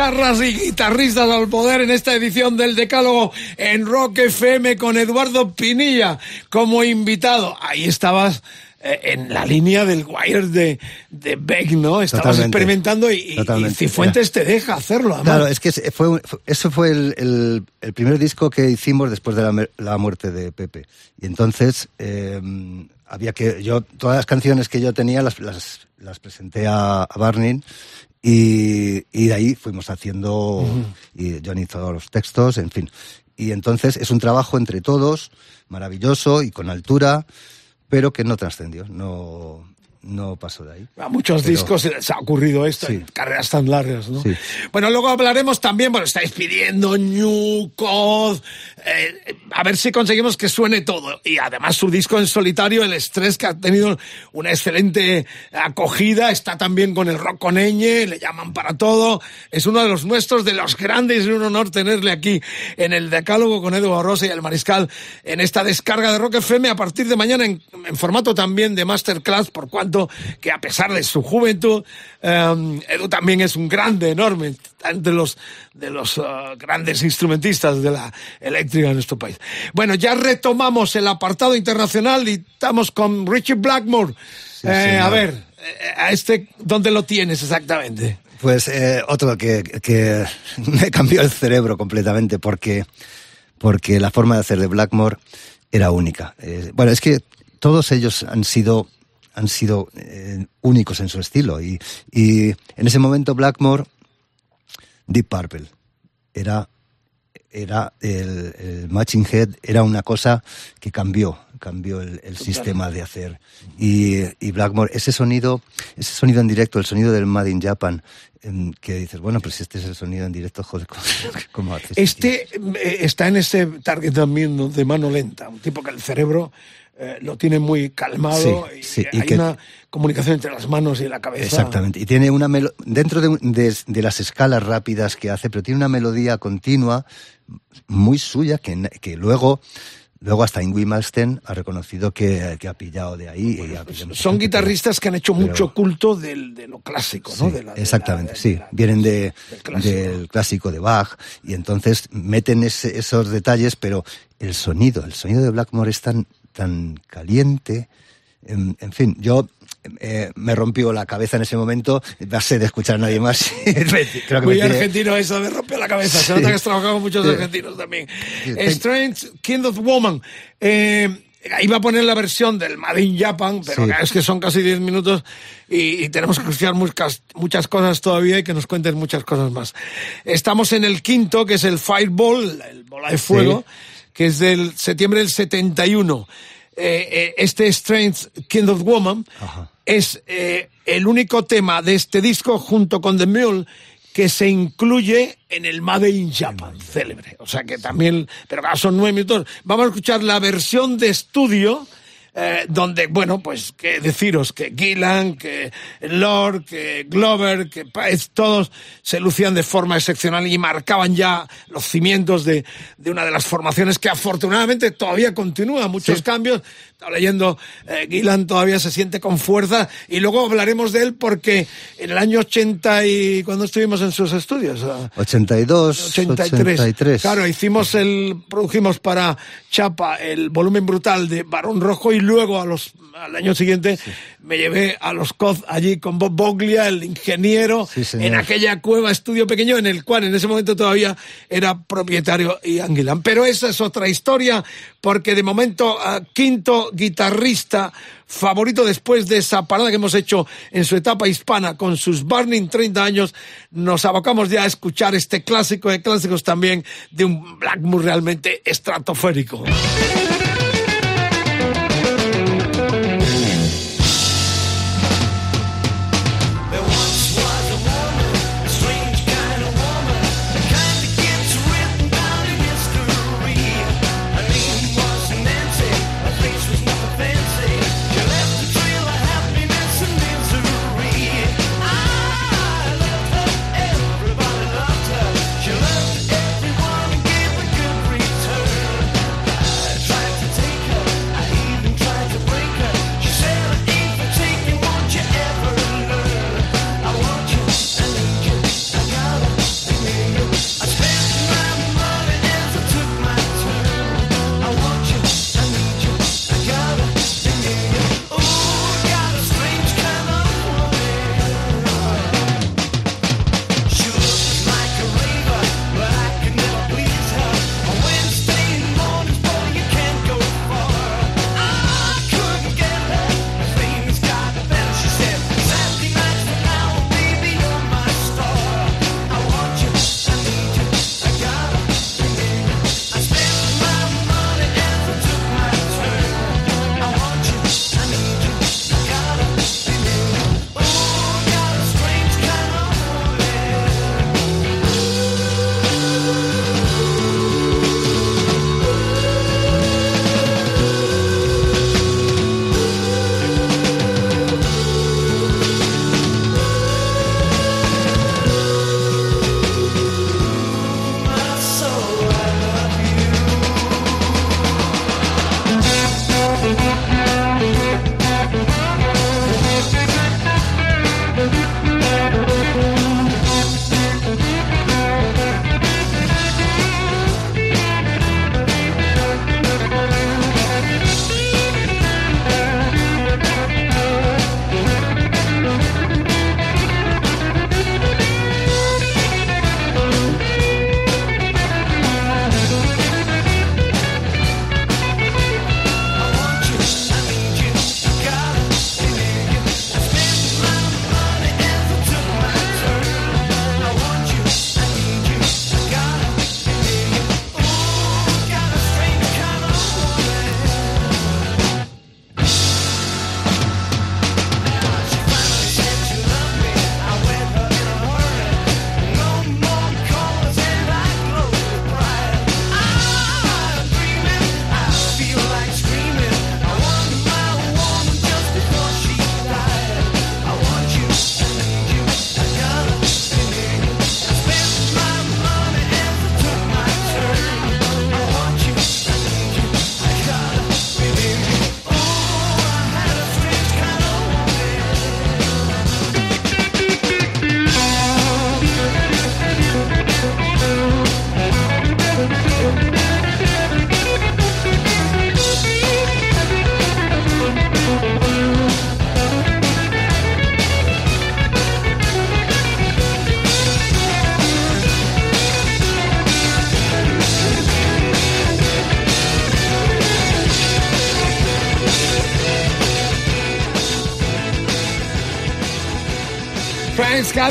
Guitarras y guitarristas al poder en esta edición del Decálogo en Rock FM con Eduardo Pinilla como invitado. Ahí estabas eh, en la línea del wire de, de Beck, ¿no? Estabas Totalmente. experimentando y. Cifuentes te deja hacerlo. además. Claro, es que fue, fue- eso fue el, el- el primer disco que hicimos después de la, la muerte de Pepe. Y entonces eh, había que. Yo, todas las canciones que yo tenía las, las, las presenté a, a Barney y, y de ahí fuimos haciendo. Y John hizo los textos, en fin. Y entonces es un trabajo entre todos, maravilloso y con altura, pero que no trascendió, no, no pasó de ahí. A muchos Pero- discos se ha ocurrido esto Sí. en carreras tan largas, ¿no? Sí. Bueno, luego hablaremos también, bueno, estáis pidiendo New Code, eh, a ver si conseguimos que suene todo. Y además su disco en solitario, El Estrés, que ha tenido una excelente acogida, está también con el rock con ñ, le llaman para todo. Es uno de los nuestros, de los grandes, y un honor tenerle aquí en el Decálogo con Edu Rosa y el Mariscal en esta descarga de Rock FM a partir de mañana en, en formato también de masterclass, por cuanto que a pesar de su juventud, eh, Edu también es un grande, enorme, entre los, de los eh, grandes instrumentistas de la eléctrica en nuestro país. Bueno, ya retomamos el apartado internacional y estamos con Richie Blackmore. Sí, Eh, a ver, eh, a este, ¿dónde lo tienes exactamente? Pues eh, otro que, que me cambió el cerebro completamente porque, porque la forma de hacer de Blackmore era única. Eh, bueno, es que todos ellos han sido, han sido eh, únicos en su estilo y, y en ese momento Blackmore, Deep Purple, era, era el, el Matching Head, era una cosa que cambió, cambió el, el sistema de hacer. Y, y Blackmore, ese sonido, ese sonido en directo, el sonido del Made in Japan, que dices, bueno, pues si este es el sonido en directo, joder, ¿cómo, cómo haces? Este eh, está en ese target también de mano lenta, un tipo que el cerebro eh, lo tiene muy calmado Sí, y sí, y hay que- una comunicación entre las manos y la cabeza. Exactamente. Y tiene una melo dentro de, de- de las escalas rápidas que hace, pero tiene una melodía continua muy suya que, que luego, luego hasta Ingrid Malmsteen ha reconocido que, que ha pillado de ahí. y ha pillado mucha Son guitarristas que han hecho pero- mucho culto del, de lo clásico, ¿no? Sí, De la- de exactamente, la- sí. la- Vienen de, del clásico. del clásico de Bach y entonces meten ese- esos detalles, pero el sonido, el sonido de Blackmore es tan, tan caliente. En, en fin, yo eh, me rompió la cabeza en ese momento, base de escuchar a nadie más. Creo que Muy me argentino eso de romper la cabeza. Se Sí. nota que has trabajado con muchos Sí. argentinos también. Sí, Eh, Strange Kind of Woman. Eh, iba a poner la versión del Made in Japan, pero es que son casi 10 minutos y, y tenemos que escuchar muchas, muchas cosas todavía y que nos cuenten muchas cosas más. Estamos en el quinto, que es el Fireball, el bola de fuego, que es del septiembre del 71. Eh, eh, este Strange Kind of Woman Ajá. es eh, el único tema de este disco junto con The Mule que se incluye en el Made in Japan, célebre. O sea que también, pero claro, son nueve minutos. Vamos a escuchar la versión de estudio, eh, donde, bueno, pues que deciros que Gillan, que Lord, que Glover, que Paez, todos se lucían de forma excepcional y marcaban ya los cimientos de, de una de las formaciones que afortunadamente todavía continúa, muchos cambios. Estaba leyendo, eh, Gillan todavía se siente con fuerza y luego hablaremos de él porque en el año 80 y cuando estuvimos en sus estudios, ah, 82, 83. 83. Claro, hicimos el, produjimos para Chapa el volumen brutal de Barón Rojo y luego a los, al año siguiente me llevé a los COZ allí con Bob Boglia, el ingeniero, Sí, en aquella cueva estudio pequeño en el cual en ese momento todavía era propietario Ian Gillan. Pero esa es otra historia porque de momento ah, quinto guitarrista favorito después de esa parada que hemos hecho en su etapa hispana con sus Burning 30 años, nos abocamos ya a escuchar este clásico de clásicos también de un Blackmoor realmente estratosférico.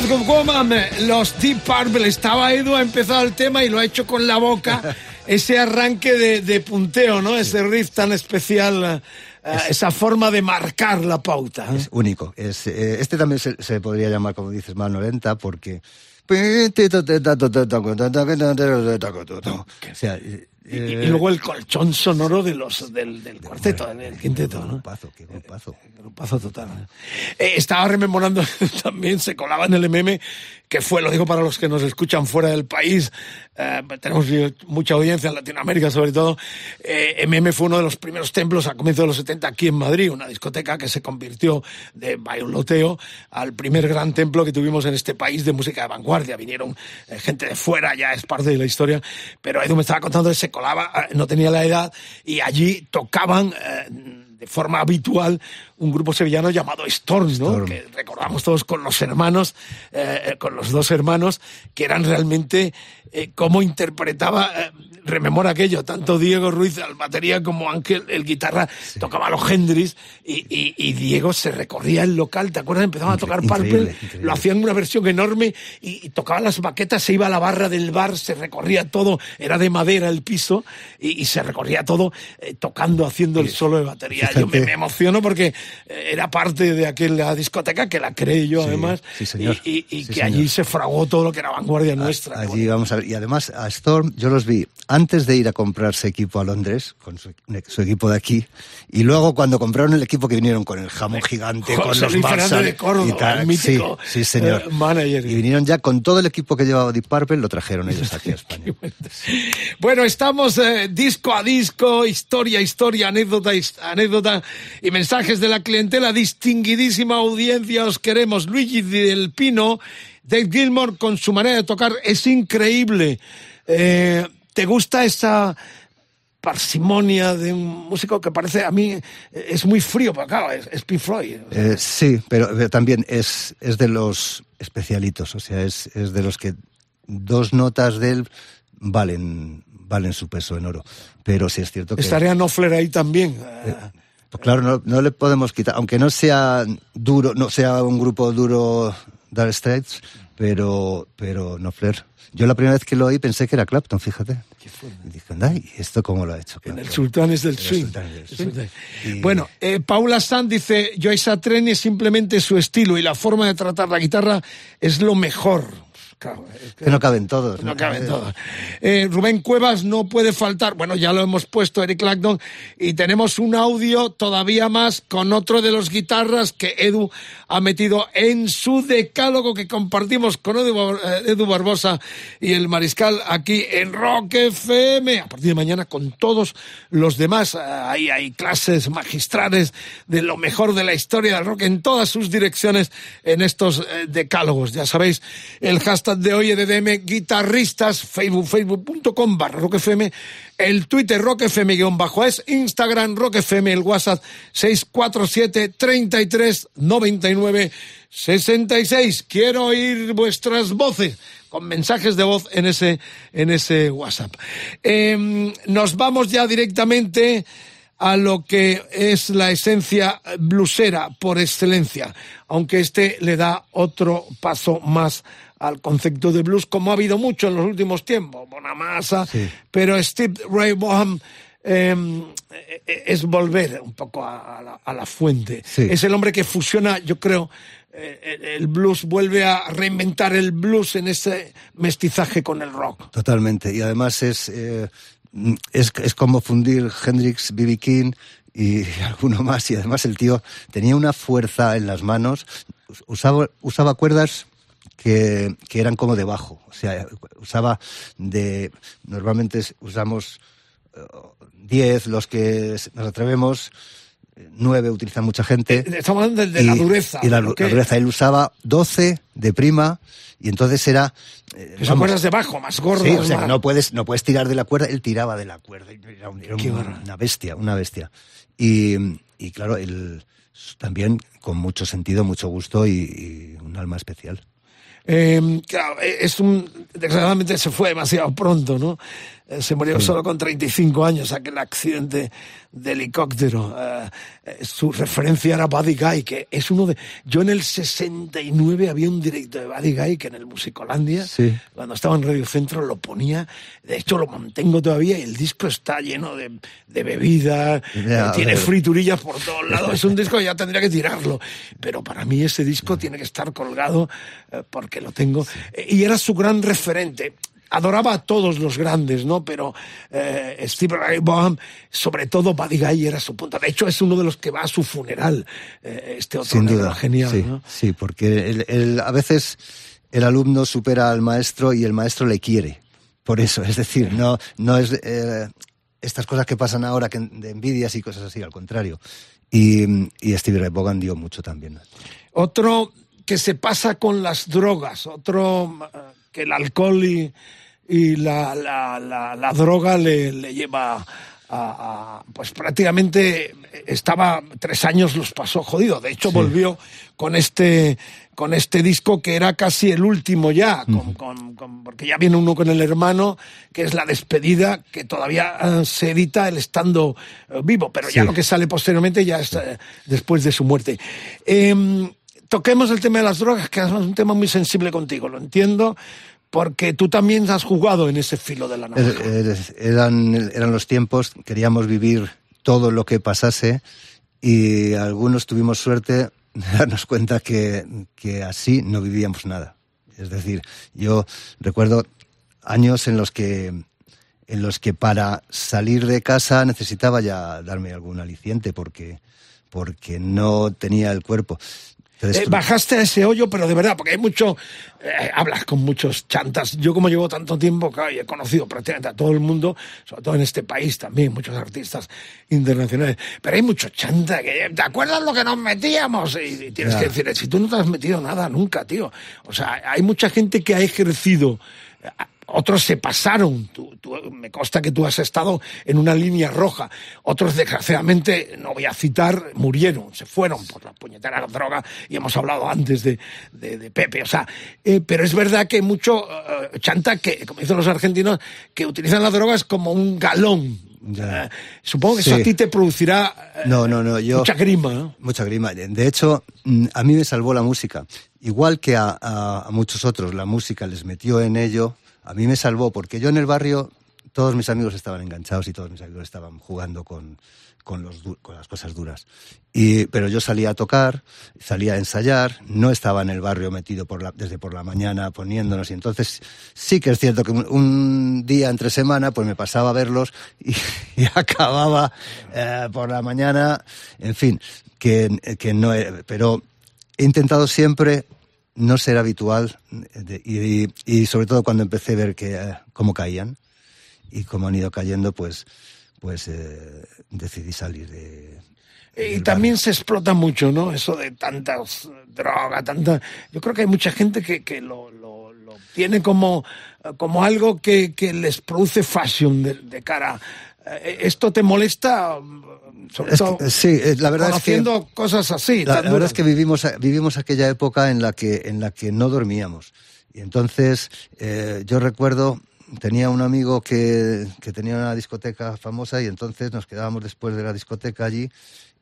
Woman, los Deep Purple. Estaba Edu, ha empezado el tema y lo ha hecho con la boca. Ese arranque de, de punteo, ¿no? Ese riff tan especial, eh, eh, esa forma de marcar la pauta. ¿eh? Es único. Es, eh, este también se, se podría llamar, como dices, mano lenta, porque. O sea, eh, Y, y luego el colchón sonoro de los, del, del cuarteto, del quinteto, qué ¿no? grupazo, qué grupazo. Grupazo total. Eh, estaba rememorando también, se colaba en el MM, que fue, lo digo para los que nos escuchan fuera del país, eh, tenemos mucha audiencia en Latinoamérica sobre todo, MM fue uno de los primeros templos a comienzos de los 70 aquí en Madrid, una discoteca que se convirtió de bailoteo al primer gran templo que tuvimos en este país de música de vanguardia. Vinieron eh, gente de fuera, ya es parte de la historia, pero Edu me estaba contando se colaba, no tenía la edad, y allí tocaban... de forma habitual un grupo sevillano llamado Storm, ¿no? Que recordamos todos con los hermanos, eh, eh, con los dos hermanos, que eran realmente eh, cómo interpretaba, eh, rememora aquello, tanto Diego Ruiz al batería como Ángel, el guitarra, tocaba los Hendrix y, y- y Diego se recorría el local, ¿te acuerdas? Empezaban a tocar Purple, lo hacían una versión enorme y, y tocaban las baquetas, se iba a la barra del bar, se recorría todo, era de madera el piso y, se recorría todo tocando, haciendo el solo de batería. Yo me, emociono porque era parte de aquella discoteca que la creé yo Sí, además sí, señor. y, y- y Sí, que señor. allí se fraguó todo lo que era vanguardia nuestra. Allí vamos a ver. Y además a Storm yo los vi antes de ir a comprarse equipo a Londres, con su, su equipo de aquí, y luego cuando compraron el equipo que vinieron con el jamón gigante, con los Marshall de Córdoba, y tal. el mítico, sí, sí, señor. eh, manager. Y vinieron ya con todo el equipo que llevaba Deep Purple, lo trajeron ellos aquí a España. Bueno, estamos eh, disco a disco, historia a historia, anécdota anécdota y mensajes de la clientela, distinguidísima audiencia, os queremos. Luigi del Pino, Dave Gilmore con su manera de tocar es increíble. Eh, ¿Te gusta esa parsimonia de un músico que parece a mí es muy frío, pero claro, es, es Pink Floyd. o sea, Eh, sí, pero, pero también es, es de los especialitos, o sea, es, es de los que dos notas de él valen, valen su peso en oro. Pero sí es cierto que... Estaría Knopfler ahí también. eh, Pues claro, no, no le podemos quitar, aunque no sea duro, no sea un grupo duro Dark Straits, pero, pero no Flair. Yo la primera vez que lo oí pensé que era Clapton, fíjate. Y dije, anda, ¿y esto cómo lo ha hecho? Clapton? En el. Sultanes del El Swing. Y- Bueno, eh, Paula Sand dice, Joyce es simplemente su estilo y la forma de tratar la guitarra es lo mejor. Claro, es que Que no caben todos. no caben todos. Eh, Rubén Cuevas no puede faltar. Bueno, ya lo hemos puesto, Eric Clapton. Y tenemos un audio todavía más con otro de los guitarras que Edu ha metido en su decálogo que compartimos con Edu, eh, Edu Barbosa y el Mariscal aquí en Rock FM. A partir de mañana con todos los demás. eh, Ahí hay clases magistrales de lo mejor de la historia del rock en todas sus direcciones en estos decálogos. Ya sabéis, el hashtag de hoy EDM guitarristas, Facebook, facebook.com barra el Twitter Rock FM guion bajo es, Instagram Rock FM, el WhatsApp 647 33 99 66. Quiero oír vuestras voces con mensajes de voz en ese, en ese WhatsApp. Em, nos vamos ya directamente a lo que es la esencia blusera por excelencia, aunque este le da otro paso más al concepto de blues, como ha habido mucho en los últimos tiempos, Bonamassa, pero Steve Ray Vaughan eh, eh, es volver un poco a, a la, a la fuente. Sí. Es el hombre que fusiona, yo creo, eh, el blues, vuelve a reinventar el blues en ese mestizaje con el rock. Totalmente. Y además es, eh, es, es como fundir Hendrix, B.B. King y alguno más. Y además el tío tenía una fuerza en las manos. Usaba, usaba cuerdas que, que eran como de bajo. O sea, usaba de... Normalmente usamos 10 los que nos atrevemos, nueve utiliza mucha gente. Estamos hablando de la dureza. Y la, dureza. Él usaba 12 de prima y entonces era... eh, son cuerdas de bajo, más gordas. Sí, o sea, más- no puedes, no puedes tirar de la cuerda, él tiraba de la cuerda. y Era, un- era un- una bestia, una bestia. Y, y claro, él también con mucho sentido, mucho gusto y, y un alma especial. Eh, claro, eh, es un, desgraciadamente se fue demasiado pronto, ¿no? Eh, se murió solo con 35 años, aquel accidente de helicóptero. Eh, eh, su referencia era Buddy Guy, que es uno de... Yo en el 69 había un directo de Buddy Guy que en el Musicolandia, Sí. cuando estaba en Radio Centro, lo ponía. De hecho, lo mantengo todavía y el disco está lleno de, de bebida, Ya, eh, tiene friturillas por todos lados. Es un disco que ya tendría que tirarlo. Pero para mí ese disco tiene que estar colgado eh, porque lo tengo. Y era su gran referente. Adoraba a todos los grandes, ¿no? Pero eh, Steve Ray Vaughan, sobre todo Buddy Guy, era su punta. De hecho, es uno de los que va a su funeral. eh, este otro Sin duda. genial, sí, ¿no? sí, porque el- el- a veces el alumno supera al maestro y el maestro le quiere. Por eso, es decir, no, no es eh, estas cosas que pasan ahora que, de envidias y cosas así, al contrario. Y, y Stevie Ray Vaughan dio mucho también. Otro que se pasa con las drogas, otro que el alcohol y, y la, la- la- la droga le, le lleva a, a- Pues prácticamente estaba tres años, los pasó jodido. De hecho, volvió con este con este disco que era casi el último ya, con- con- con- porque ya viene uno con el hermano, que es la despedida, que todavía eh, se edita el estando eh, vivo, pero ya lo que sale posteriormente ya es eh, después de su muerte. Em, toquemos el tema de las drogas, que es un tema muy sensible contigo, lo entiendo, porque tú también has jugado en ese filo de la navaja. Er- er- Eran, eran los tiempos, queríamos vivir todo lo que pasase y algunos tuvimos suerte de darnos cuenta que, que así no vivíamos nada. Es decir, yo recuerdo años en los que en los que para salir de casa necesitaba ya darme algún aliciente porque porque no tenía el cuerpo. Eh, bajaste a ese hoyo, pero de verdad, porque hay mucho, eh, hablas con muchos chantas. Yo como llevo tanto tiempo, claro, y he conocido prácticamente a todo el mundo, sobre todo en este país también, muchos artistas internacionales. Pero hay mucho chanta que, ¿te acuerdas lo que nos metíamos? Y, y tienes que decir, si tú no te has metido nada nunca, tío. O sea, hay mucha gente que ha ejercido. Otros se pasaron. Tú- tú- me consta que tú has estado en una línea roja. Otros, desgraciadamente, no voy a citar, murieron, se fueron por la puñetera droga. Y hemos hablado antes de, de- de Pepe. O sea, eh, pero es verdad que mucho eh, chanta que, como dicen los argentinos, que utilizan las drogas como un galón. Eh, supongo que eso Sí. a ti te producirá eh, No, no, no, yo... mucha grima. ¿no? Mucha grima. De hecho, mm, a mí me salvó la música. Igual que a, a- a muchos otros, la música les metió en ello, a mí me salvó, porque yo en el barrio, todos mis amigos estaban enganchados y todos mis amigos estaban jugando con, con, con las cosas duras. Pero yo salía a tocar, salía a ensayar, no estaba en el barrio metido por la- desde por la mañana poniéndonos. Y entonces sí que es cierto que un, día entre semana pues me pasaba a verlos y, acababa eh, por la mañana, en fin, que, no... he- Pero he intentado siempre no ser habitual de- y, y sobre todo cuando empecé a ver que eh, cómo caían y cómo han ido cayendo, pues, pues eh, decidí salir de. Y también barrio. se explota mucho, ¿no? Eso de tantas drogas, tanta... Yo creo que hay mucha gente que, que lo, lo, lo tiene como, eh, como algo que, que les produce fashion de, de cara. ¿Esto te molesta? Sobre Es todo sí, eh, la verdad es que conociendo cosas así. la, verdad es que vivimos vivimos aquella época en la que en la que no dormíamos y entonces eh, yo recuerdo tenía un amigo que, que tenía una discoteca famosa y entonces nos quedábamos después de la discoteca allí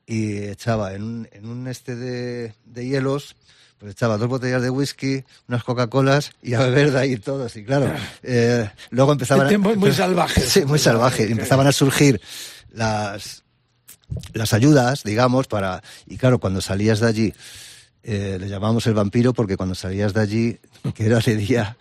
y echaba en un, en un este de, de hielos pues echaba dos botellas de whisky, unas Coca-Colas y a beber de ahí todos. Y claro, eh, luego empezaban Este tiempo muy salvaje. Sí, muy salvaje. Empezaban a surgir las, las ayudas, digamos, para... Y claro, cuando salías de allí, eh, le llamamos el vampiro porque cuando salías de allí, que era de día...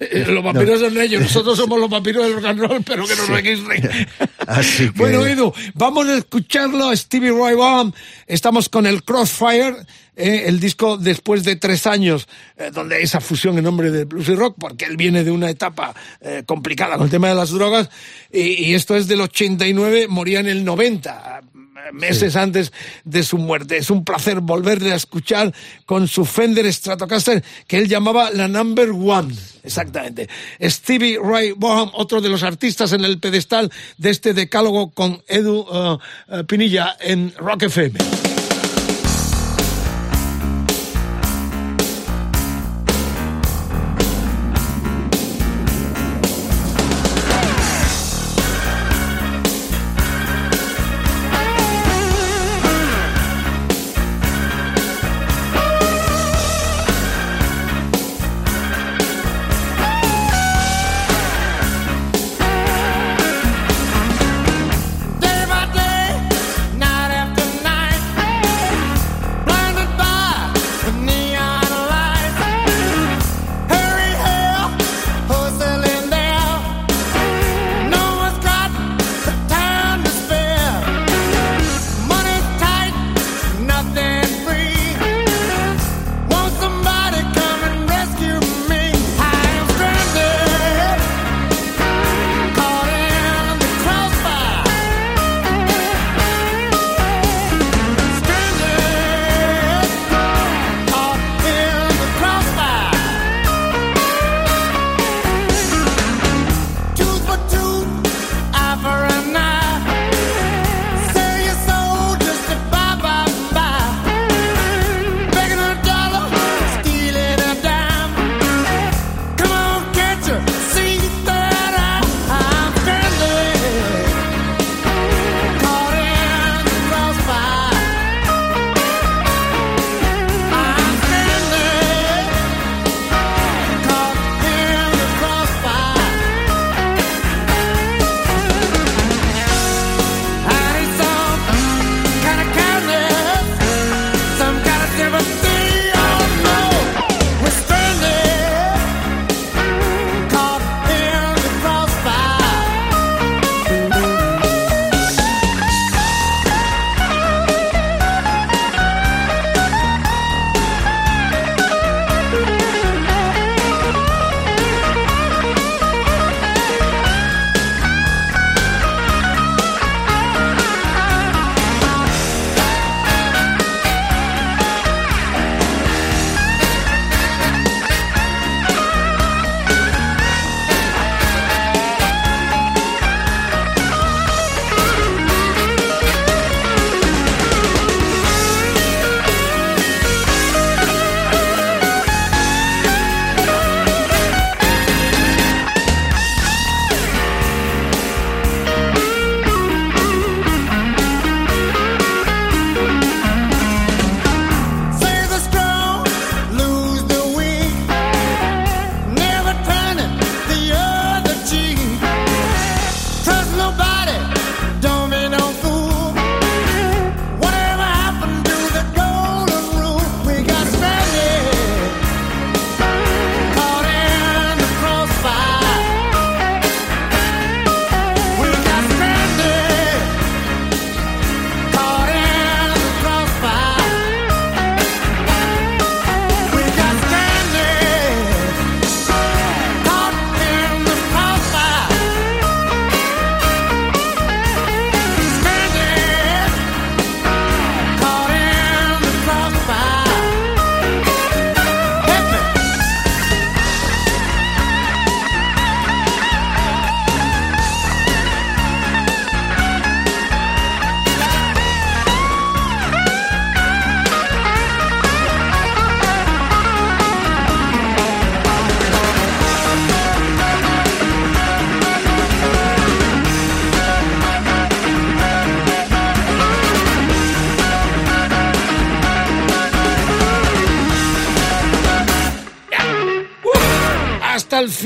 Eh, Los vampiros son ellos, nosotros somos los vampiros del rock and roll, pero que nos registren. Así que- Bueno, Edu, vamos a escucharlo, Stevie Ray Vaughan. Estamos con el Crossfire, eh, el disco después de tres años, eh, donde esa fusión en nombre de blues y rock, porque él viene de una etapa eh, complicada con el tema de las drogas, y, y esto es del 89, moría en el 90 meses antes de su muerte. Es un placer volverle a escuchar con su Fender Stratocaster que él llamaba la Number One. Exactamente. Stevie Ray Vaughan, otro de los artistas en el pedestal de este decálogo con Edu uh, uh, Pinilla en Rock FM.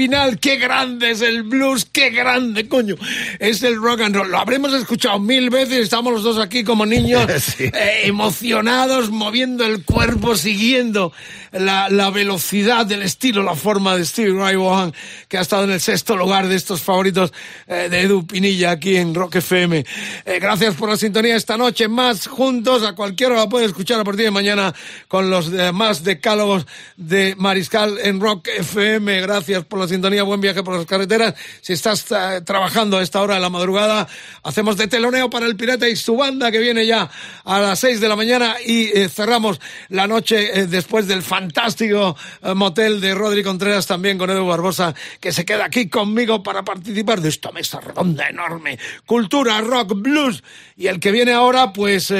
Final. ¡Qué grande es el blues! ¡Qué grande, coño! Es el rock and roll. Lo habremos escuchado mil veces. Estamos los dos aquí como niños, Sí. eh, emocionados, moviendo el cuerpo, siguiendo la, la velocidad del estilo, la forma de Steve Ray Vaughan, que ha estado en el sexto lugar de estos favoritos eh, de Edu Pinilla aquí en Rock FM. Eh, gracias por la sintonía esta noche. Más juntos, a cualquier hora la puede escuchar a partir de mañana con los demás decálogos de Mariscal en Rock FM. Gracias por la sintonía. Buen viaje por las carreteras. Si estás eh, trabajando a esta hora de la madrugada, hacemos de teloneo para el Pirata y su banda que viene ya a las 6 de la mañana. Y eh, cerramos la noche eh, después del fantástico motel de Rodri Contreras también con Edu Barbosa que se queda aquí conmigo para participar de esta mesa redonda enorme. Cultura, rock, blues. Y el que viene ahora pues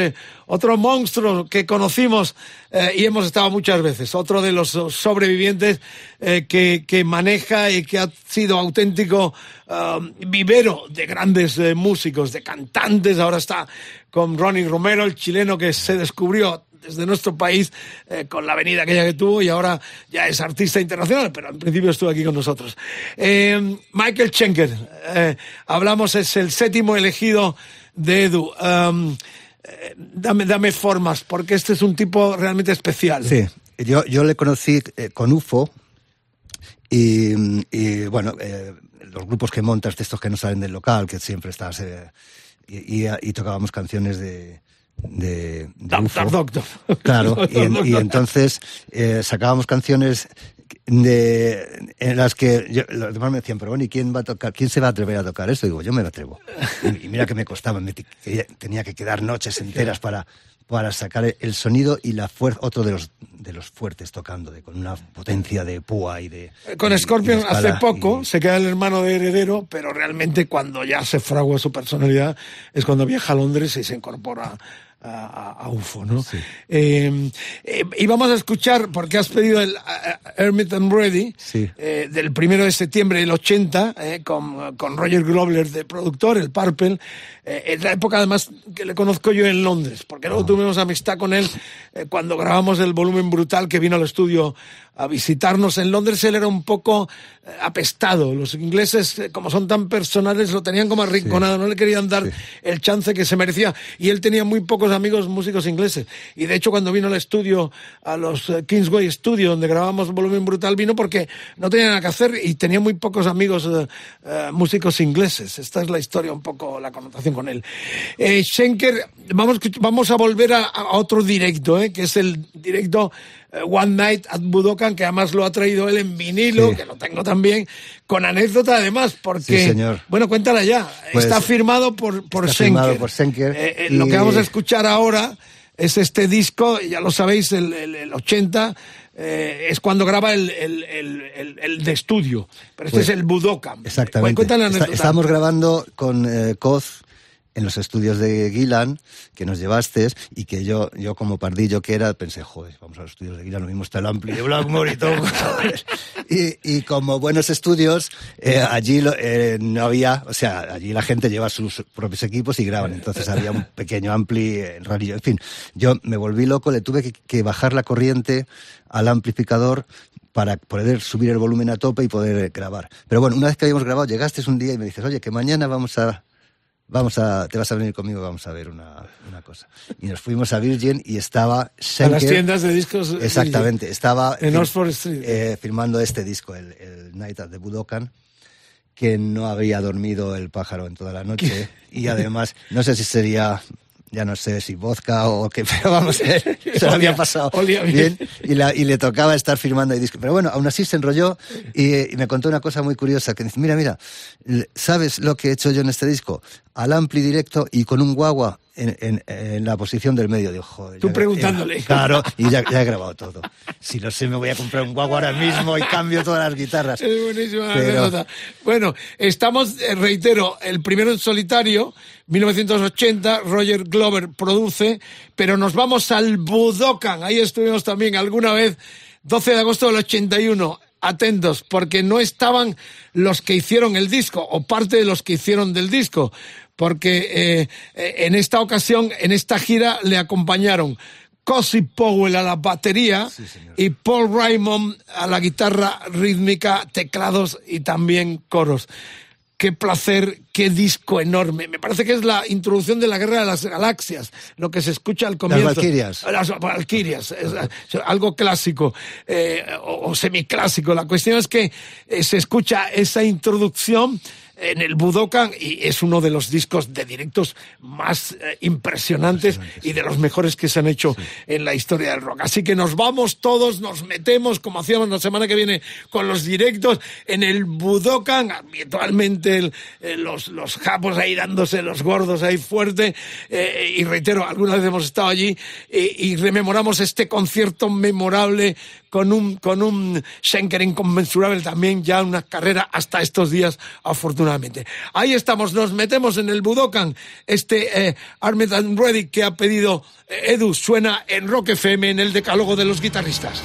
otro monstruo que conocimos eh, y hemos estado muchas veces, otro de los eh, sobrevivientes eh, que, que maneja y que ha sido auténtico ah, vivero de grandes eh, músicos, de cantantes, ahora está con Ronnie Romero, el chileno que se descubrió desde nuestro país eh, con la avenida aquella que tuvo y ahora ya es artista internacional, pero en principio estuvo aquí con nosotros. Eh, Michael Schenker, eh, hablamos, es el séptimo elegido de Edu. Eh, dame, dame formas, porque este es un tipo realmente especial. Sí, yo, yo le conocí eh, con UFO y, y, bueno, eh, los grupos que montas, de estos que no salen del local, que siempre estás... eh, y, y- y tocábamos canciones de... de, de UFO. Claro, y, en- y entonces sacábamos canciones de, en las que yo- los demás me decían, pero bueno, ¿y quién va a tocar? ¿Quién se va a atrever a tocar esto? Y digo, yo me atrevo. Y, y mira que me costaba, me tenía que quedar noches enteras para, para sacar el sonido y la fuerza, otro de los, de los fuertes tocando, de, con una potencia de púa y de... Eh, Con y- y Scorpion de hace poco y- se queda el hermano de Heredero, pero realmente cuando ya se fragua su personalidad es cuando viaja a Londres y se incorpora a, a- UFO, ¿no? Eh, eh, y vamos a escuchar, porque has pedido el Hermit and Ready, Sí. eh, del primero de septiembre del 80, eh, con, con Roger Glover de productor, el Purple. Es la época además que le conozco yo en Londres, porque luego tuvimos amistad con él cuando grabamos el volumen brutal que vino al estudio a visitarnos en Londres. Él era un poco eh, apestado. Los ingleses, eh, como son tan personales, lo tenían como arrinconado, no le querían dar el chance que se merecía. Y él tenía muy pocos amigos músicos ingleses. Y de hecho, cuando vino al estudio, a los eh, Kingsway Studio, donde grabamos Volumen Brutal, vino porque no tenía nada que hacer y tenía muy pocos amigos músicos ingleses. Esta es la historia, un poco la connotación con él. Eh, Schenker, vamos, vamos a volver a, a otro directo, eh, que es el directo One Night at Budokan, que además lo ha traído él en vinilo, Sí. que lo tengo también, con anécdota además, porque... Sí, señor. Bueno, cuéntala ya. Pues, está firmado por, por está Schenker. firmado por Schenker Eh, eh, y- Lo que vamos a escuchar ahora es este disco, ya lo sabéis, el, el- el 80, eh, es cuando graba el, el, el, de estudio. Pero este Pues, es el Budokan. Exactamente. Cuéntale la Está- estábamos grabando con eh, Koz en los estudios de Gilan, que nos llevaste, y que yo, yo como pardillo que era, pensé, joder, vamos a los estudios de Gilan, lo mismo está el ampli de Blackmore y todo. y, y como buenos estudios, eh, allí lo- eh, no había, o sea, allí la gente lleva sus propios equipos y graban, entonces había un pequeño ampli, eh, rarillo, en fin, yo me volví loco, le tuve que, que bajar la corriente al amplificador para poder subir el volumen a tope y poder grabar. Pero bueno, una vez que habíamos grabado, llegaste un día y me dices, oye, que mañana vamos a, vamos a, te vas a venir conmigo, vamos a ver una, una cosa. Y nos fuimos a Virgin y estaba A Schenker. las tiendas de discos. eh, Exactamente, estaba En Oxford Street. eh, firmando este disco, el, el Night at the Budokan, que no había dormido el pájaro en toda la noche. Y además, no sé si sería, ya no sé si vodka o qué, pero vamos a ver, se lo había pasado olía bien. y, la- y le tocaba estar firmando el disco. Pero bueno, aún así se enrolló y, y me contó una cosa muy curiosa, que dice, mira, mira, ¿sabes lo que he hecho yo en este disco? Al ampli directo y con un guagua en, en- en la posición del medio. Digo, joder. Tú ya- preguntándole. eh, claro, y ya, ya he grabado todo. Si lo sé, me voy a comprar un guagua ahora mismo y cambio todas las guitarras. Es buenísima Pero- anécdota. Bueno, estamos, eh, reitero, el primero en solitario, 1980, Roger Glover produce, pero nos vamos al Budokan. Ahí estuvimos también alguna vez, 12 de agosto del 81. Atentos, porque no estaban los que hicieron el disco, o parte de los que hicieron del disco, porque eh, eh, en esta ocasión, en esta gira, le acompañaron Cosi Powell a la batería y Paul Raymond a la guitarra rítmica, teclados y también coros. Qué placer, qué disco enorme. Me parece que es la introducción de la Guerra de las Galaxias, lo que se escucha al comienzo. Valquirias. Las Valquirias, es, es algo clásico eh, o, o semiclásico. La cuestión es que eh, se escucha esa introducción en el Budokan y es uno de los discos de directos más eh, impresionantes y de los mejores que se han hecho en la historia del rock. Así que nos vamos todos, nos metemos como hacíamos la semana que viene con los directos en el Budokan, habitualmente el- eh, los, los japos ahí dándose los gordos ahí fuerte eh, y reitero, alguna vez hemos estado allí y rememoramos este concierto memorable con un, con un Schenker inconmensurable también, ya una carrera hasta estos días, afortunadamente. Ahí estamos, nos metemos en el Budokan, este eh, Armed and que ha pedido eh, Edu, suena en Rock FM en el decálogo de los guitarristas.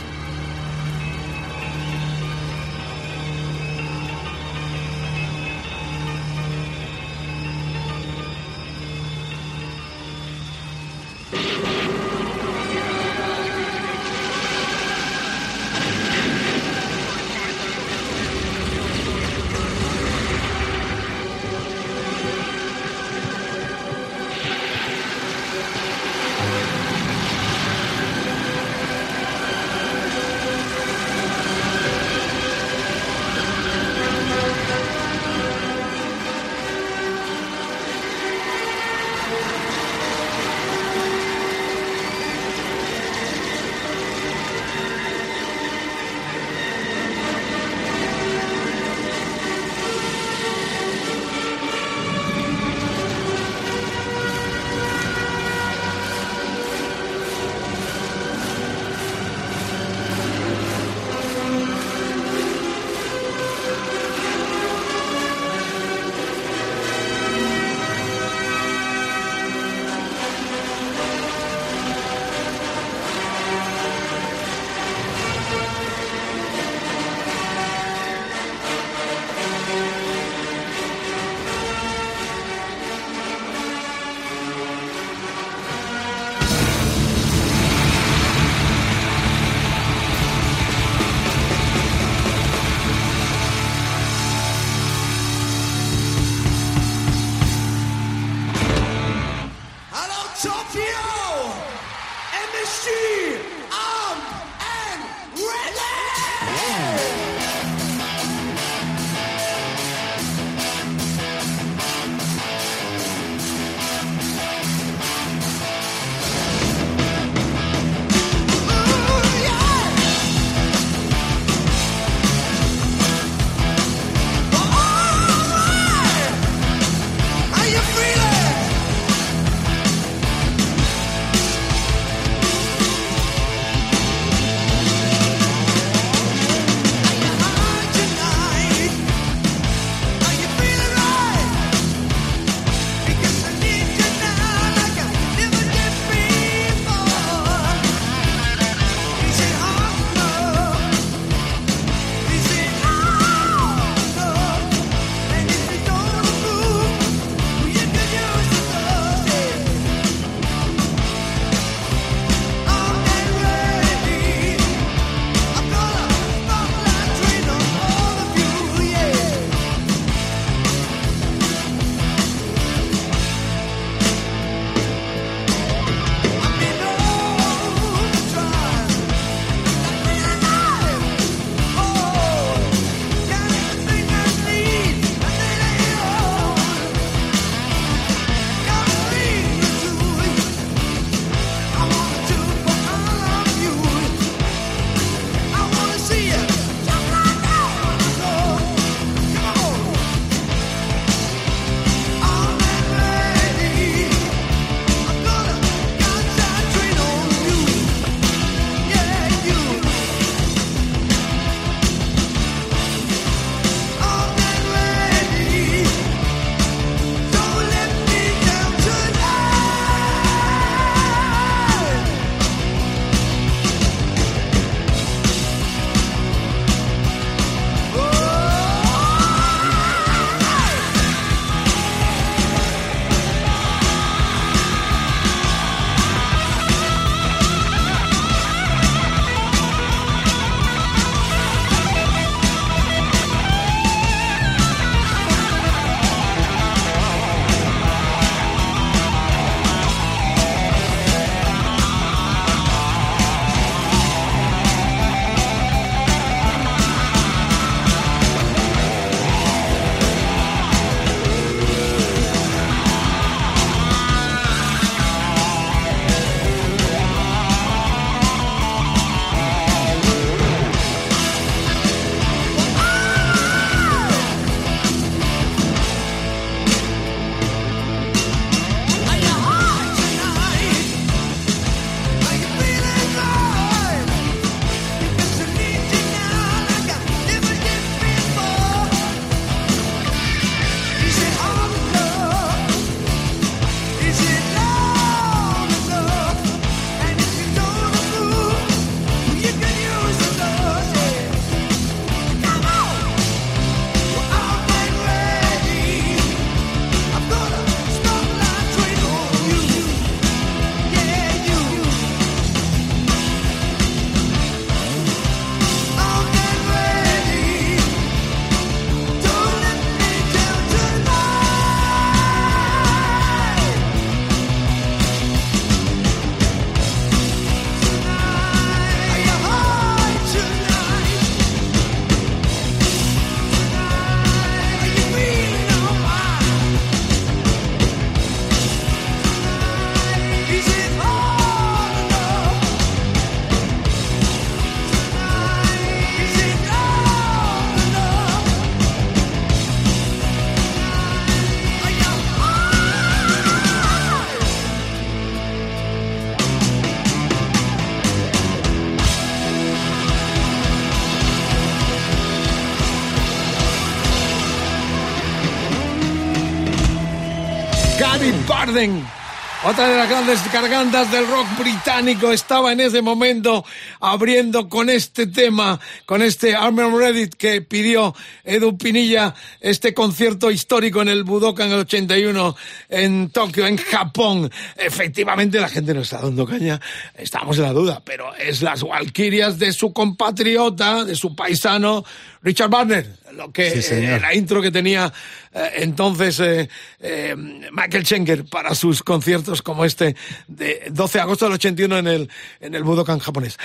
Otra de las grandes gargantas del rock británico estaba en ese momento abriendo con este tema, con este Armin Reddit que pidió Edu Pinilla, este concierto histórico en el Budokan el 81 en Tokio, en Japón. Efectivamente la gente no está dando caña, estamos en la duda, pero es las Valquirias de su compatriota, de su paisano Richard Barner, lo que Sí, eh, la intro que tenía eh, entonces eh, eh, Michael Schenker para sus conciertos como este de 12 de agosto del 81 en el en el Budokan japonés.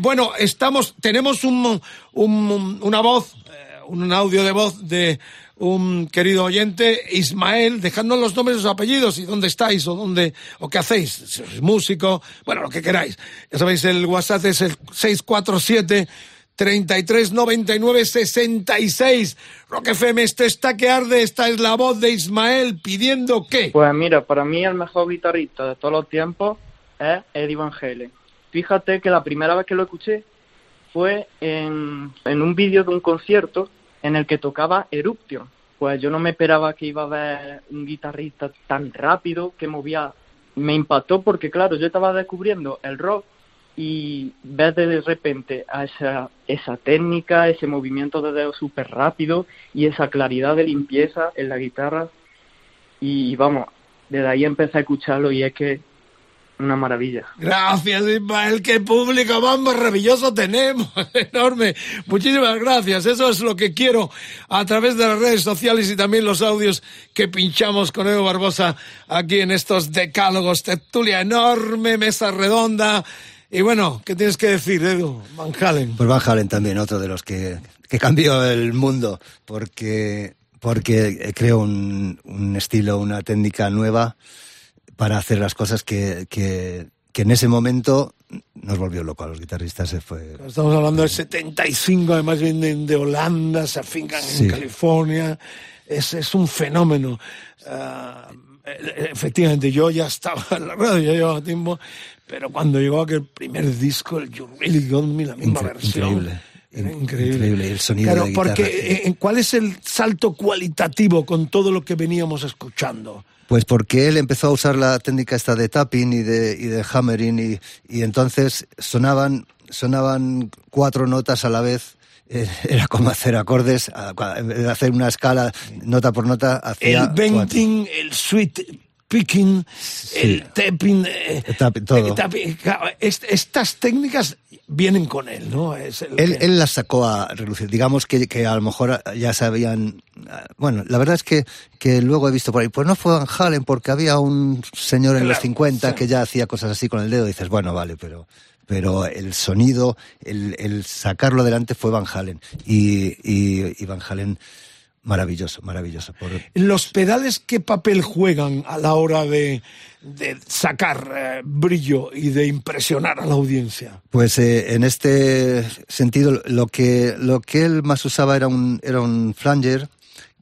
Bueno, estamos tenemos un, un- una voz, un audio de voz de un querido oyente, Ismael, dejadnos los nombres y los apellidos y dónde estáis o dónde o qué hacéis, si sois músico, bueno, lo que queráis. Ya sabéis, el WhatsApp es el 647 33 99 66. Rock FM, esto está que arde. Esta es la voz de Ismael pidiendo que. Pues mira, para mí el mejor guitarrista de todos los tiempos es Eddie Van. Fíjate que la primera vez que lo escuché fue en, en un vídeo de un concierto en el que tocaba Eruption. Pues yo no me esperaba que iba a ver un guitarrista tan rápido que movía. Me impactó porque, claro, yo estaba descubriendo el rock y ver de repente a esa, esa técnica, ese movimiento de dedo súper rápido y esa claridad de limpieza en la guitarra y vamos, desde ahí empecé a escucharlo y es que una maravilla. Gracias, Ismael. Qué público más maravilloso tenemos. Enorme. Muchísimas gracias. Eso es lo que quiero a través de las redes sociales y también los audios que pinchamos con Edu Barbosa aquí en estos decálogos. Tertulia enorme, mesa redonda. Y bueno, ¿qué tienes que decir, Edu? Van Halen. Pues Van Halen también, otro de los que, que cambió el mundo, porque, porque creó un, un estilo, una técnica nueva para hacer las cosas que, que, que en ese momento nos volvió loco a los guitarristas. Se fue, Estamos hablando del 75, además vienen de Holanda, se afincan Sí. en California. Es, es un fenómeno. Eh, efectivamente, yo ya estaba en la radio, ya llevaba tiempo, pero cuando llegó aquel primer disco, el You Really Got Me, la misma Incre- versión. increíble. Era increíble. increíble, el sonido Claro, de guitarra. porque eh, eh, ¿cuál es el salto cualitativo con todo lo que veníamos escuchando? Pues porque él empezó a usar la técnica esta de tapping y de, y de hammering y, y entonces sonaban, sonaban cuatro notas a la vez. Eh, Era como hacer acordes, hacer una escala nota por nota, hacía El el sweet picking, el tapping, eh, El tapping, todo. el tapping. Claro, est- estas técnicas vienen con él, ¿no? Es Él, que- él las sacó a relucir. Digamos que, que a lo mejor ya sabían. Bueno, la verdad es que, que luego he visto por ahí, pues no fue Van Halen porque había un señor en los Claro, 50 sí. que ya hacía cosas así con el dedo. Y dices, bueno, vale, pero, pero el sonido, el, el sacarlo adelante fue Van Halen. Y, y, y Van Halen, maravilloso, maravilloso. Por, ¿Los pedales qué papel juegan a la hora de, de sacar eh, brillo y de impresionar a la audiencia? Pues eh, en este sentido, lo que, lo que él más usaba era un, era un flanger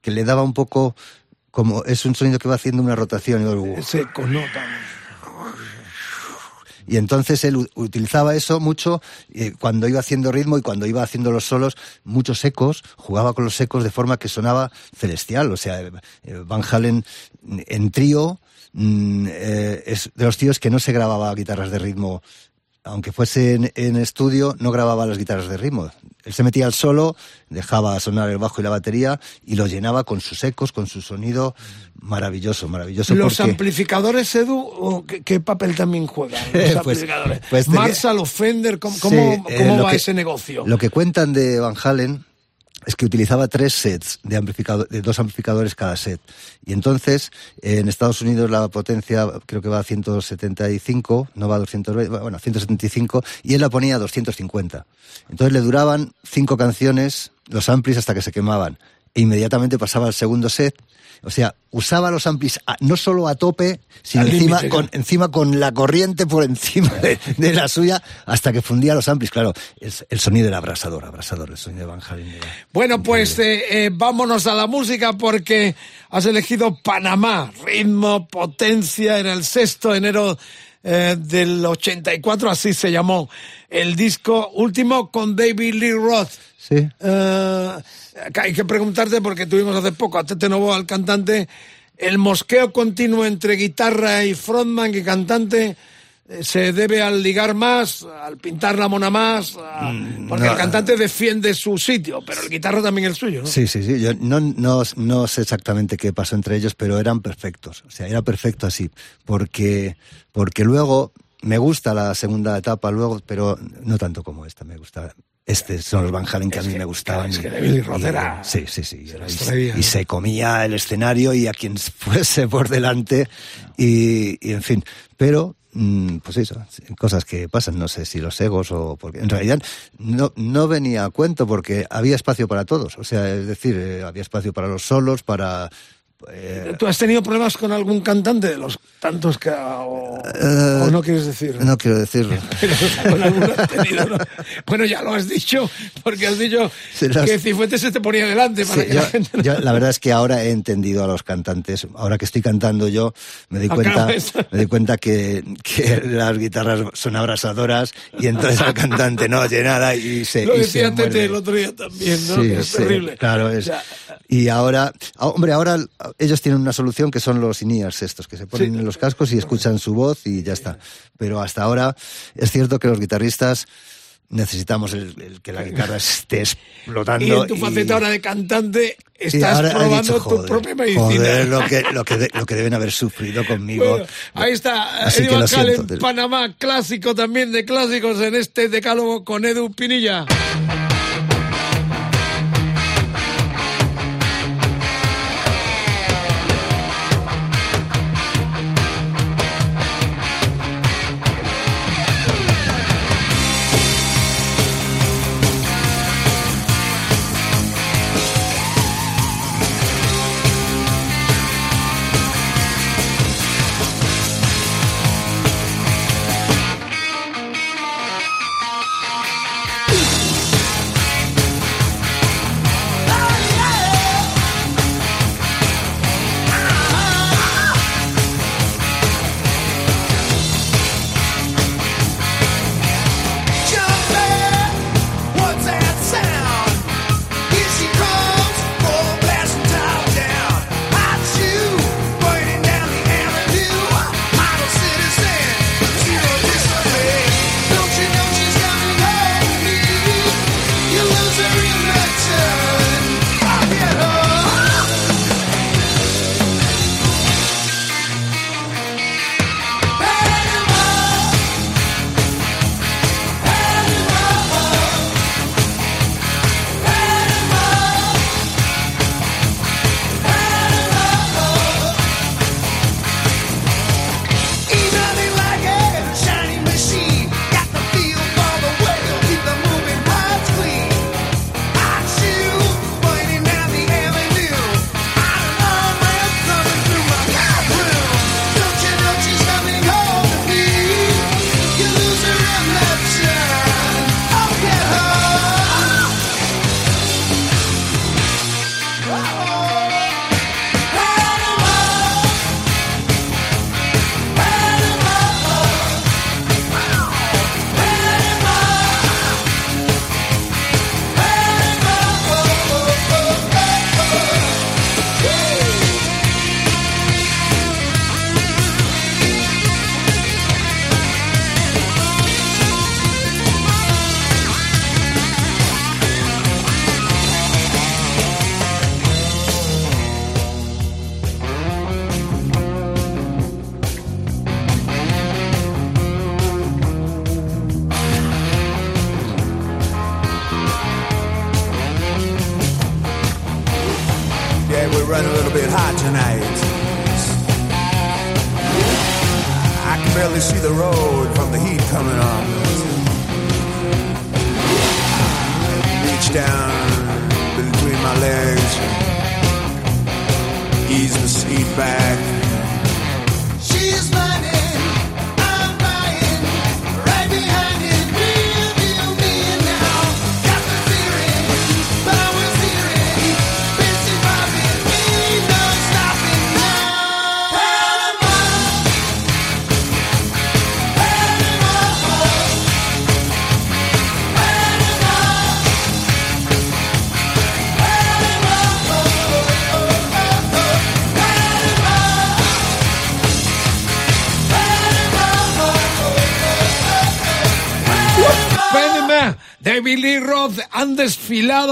que le daba un poco, como es un sonido que va haciendo una rotación. y luego-. Y entonces él utilizaba eso mucho eh, cuando iba haciendo ritmo y cuando iba haciendo los solos, muchos ecos, jugaba con los ecos de forma que sonaba celestial. O sea, eh, eh, Van Halen mm, en trío mm, es de los tíos que no se grababa guitarras de ritmo. Aunque fuese en, en estudio, no grababa las guitarras de ritmo. Él se metía al solo, dejaba sonar el bajo y la batería y lo llenaba con sus ecos, con su sonido maravilloso, maravilloso. ¿Los porque- amplificadores, Edu, o qué, qué papel también juegan los Pues- amplificadores? pues Marshall Fender, ¿cómo, Sí, cómo- eh, cómo lo va que- ese negocio? Lo que cuentan de Van Halen es que utilizaba tres sets de, amplificador, de dos amplificadores cada set. Y entonces, en Estados Unidos la potencia creo que va a 175, no va a 220, bueno, 175, y él la ponía a 250. Entonces le duraban cinco canciones los amplis hasta que se quemaban. E inmediatamente pasaba al segundo set. O sea, usaba los amplis a- no solo a tope, sino Al encima con, claro. encima con la corriente por encima de, de la suya hasta que fundía los amplis. Claro, el, el sonido era abrasador, abrasador, el sonido de Van Halen. era- Bueno, pues eh, eh, vámonos a la música porque has elegido Panamá, ritmo, potencia, en el sexto de enero eh, del 84, así se llamó el disco último con David Lee Roth. Sí. Eh, hay que preguntarte porque tuvimos hace poco a Tete Novo, al cantante, el mosqueo continuo entre guitarra y frontman y cantante eh, se debe al ligar más, al pintar la mona más, a- porque Mm, no. el cantante defiende su sitio, pero el guitarra también el suyo, ¿no? Sí, sí, sí. Yo no, no, no sé exactamente qué pasó entre ellos, pero eran perfectos. O sea, era perfecto así. Porque, porque luego me gusta la segunda etapa, luego, pero no tanto como esta. Me gusta. Este son los Van Halen que a mí me gustaban. es que de Billy Roth era- Sí, sí, sí. y, traía, y ¿no? se comía el escenario y a quien fuese por delante. Y, y en fin. Pero mm, pues eso, cosas que pasan, no sé si los egos o porque en realidad no, no venía a cuento porque había espacio para todos, o sea, es decir, eh, había espacio para los solos, para... eh, ¿Tú has tenido problemas con algún cantante de los tantos que... o, Eh, o no quieres decir? no quiero decirlo. Pero con alguno has tenido, ¿no? Bueno, ya lo has dicho, porque has dicho Sí, las- que Cifuentes se te ponía delante para Sí, que yo- la gente... yo la verdad es que ahora he entendido a los cantantes. Ahora que estoy cantando yo, me doy cuenta, me doy cuenta que, que las guitarras son abrasadoras y entonces al cantante no oye nada y se, Lo decía Tete el otro día también, ¿no? Sí, Que es terrible. claro, es. O sea, Y ahora, ah, hombre, ahora ellos tienen una solución que son los in-ears estos, que se ponen Sí. en los cascos y escuchan su voz y ya está. Pero hasta ahora es cierto que los guitarristas necesitamos el, el que la guitarra esté explotando. y en tu faceta ahora de cantante estás probando dicho, tu propia medicina. Joder, lo que, lo, que de- lo que deben haber sufrido conmigo. Bueno, ahí está, Así Eddie Halen, siento. Panamá, clásico también de clásicos en este decálogo con Edu Pinilla.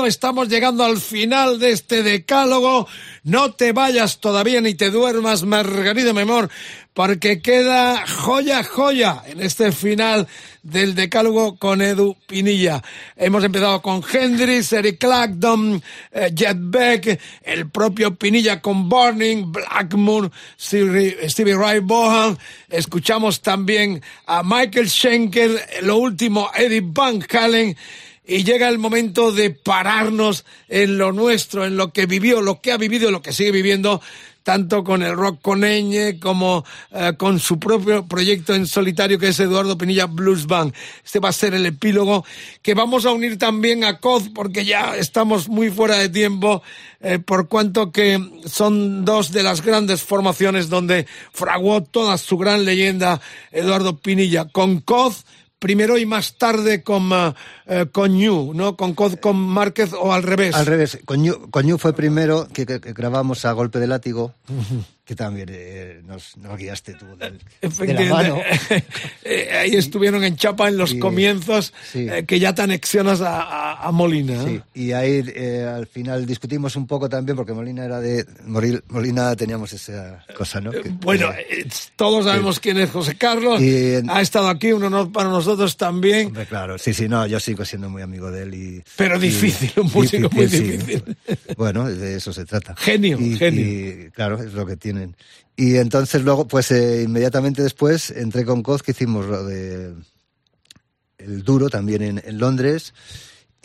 Estamos llegando al final de este decálogo. No te vayas todavía ni te duermas, Margarida Memor, porque queda joya, joya en este final del decálogo con Edu Pinilla. Hemos empezado con Hendrix, Eric Clapton, eh, Jet Beck, el propio Pinilla con Burning, Blackmoor, Stevie, Stevie Ray Vaughan. Escuchamos también a Michael Schenker, lo último Eddie Van Halen. Y llega el momento de pararnos en lo nuestro, en lo que vivió, lo que ha vivido lo que sigue viviendo tanto con el rock con Eñe como eh, con su propio proyecto en solitario que es Eduardo Pinilla Blues Band. Este va a ser el epílogo que vamos a unir también a COD porque ya estamos muy fuera de tiempo eh, por cuanto que son dos de las grandes formaciones donde fraguó toda su gran leyenda Eduardo Pinilla con COD primero y más tarde con, eh, con Ñu, ¿no? Con, con Márquez o al revés. Al revés, con Ñu, con fue primero que, que- que grabamos a golpe de látigo, que también eh, nos, nos guiaste tú del- de la mano. Eh, ahí estuvieron en Chapa en los Y- comienzos sí. eh, que ya te anexionas a, a- a Molina. Sí, y ahí eh, al final discutimos un poco también, porque Molina era de. Moril- Molina teníamos esa cosa, ¿no? Que- Bueno, que- eh, todos sabemos quién es José Carlos. Y Ha estado aquí, un honor para nosotros también. hombre, claro, sí, sí, no, yo sigo siendo muy amigo de él. Y, Pero difícil, un músico muy difícil. Bueno, de eso se trata. Genio, genio. y, claro, es lo que Y entonces luego, pues eh, inmediatamente después entré con Coz, que hicimos lo de el duro también en Londres.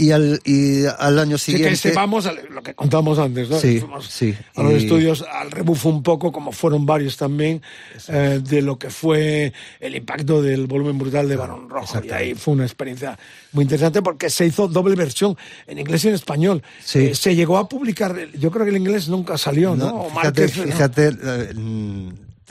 Y al, y al año Sí, siguiente. que sepamos a lo que contamos antes, ¿no? Sí, Fuimos sí. A los Y- estudios al rebufo un poco, como fueron varios también, eh, de lo que fue el impacto del volumen brutal de Barón Rojo. Y ahí fue una experiencia muy interesante porque se hizo doble versión en inglés y en español. Sí. Eh, se llegó a publicar, yo creo que el inglés nunca salió, ¿no? No, O fíjate, Márquez, ¿no? fíjate, eh,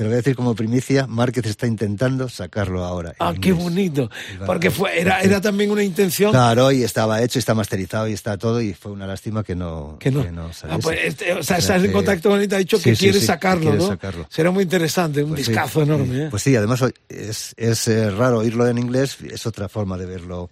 te lo voy a decir como primicia, Márquez está intentando sacarlo ahora. Ah, qué bonito. Porque fue, era, era también una intención Claro, y estaba hecho, y está masterizado y está todo, y fue una lástima que no, que no. Ah, pues, este, o sea, O sea estás en contacto con él ha dicho que Sí, quiere sí, que sacarlo, quiere ¿no? sacarlo. Será muy interesante, un Pues discazo enorme. sí. ¿eh? Pues sí, además es, es eh, raro oírlo en inglés, es otra forma de verlo.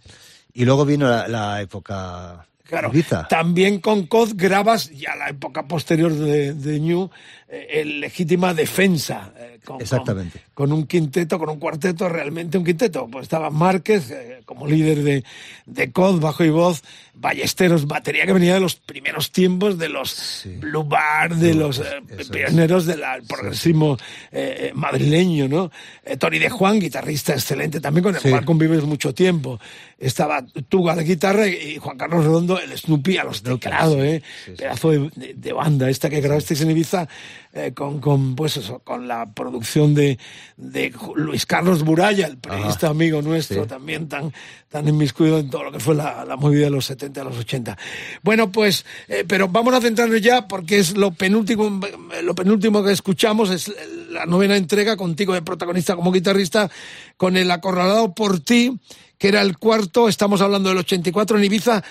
Y luego vino la, la época Claro, Ibiza. también con COD grabas, ya la época posterior de, de New, eh, el legítima defensa. eh, con, Exactamente. Con, con un quinteto, con un cuarteto, realmente un quinteto. Pues estaba Márquez eh, como líder de, de COD, bajo y voz, Ballesteros, batería que venía de los primeros tiempos de los Blue Bar, de los eh, pioneros del progresismo eh, eh, madrileño, ¿no? Eh, Tony de Juan, guitarrista excelente, también con el cual convives mucho tiempo. Estaba tú a la guitarra y Juan Carlos Redondo, el Snoopy a los teclados, ¿eh? Pedazo de, de- de banda esta que grabasteis en Ibiza eh, con, con, pues eso, con la producción de, de Luis Carlos Buraya, el periodista amigo nuestro, sí. también tan, tan inmiscuido en todo lo que fue la, la movida de los 70 a los 80. Bueno, pues, eh, pero vamos a centrarnos ya porque es lo penúltimo, lo penúltimo que escuchamos, es la novena entrega contigo de protagonista como guitarrista, con el acorralado por ti, que era el cuarto, estamos hablando del 84 en Ibiza,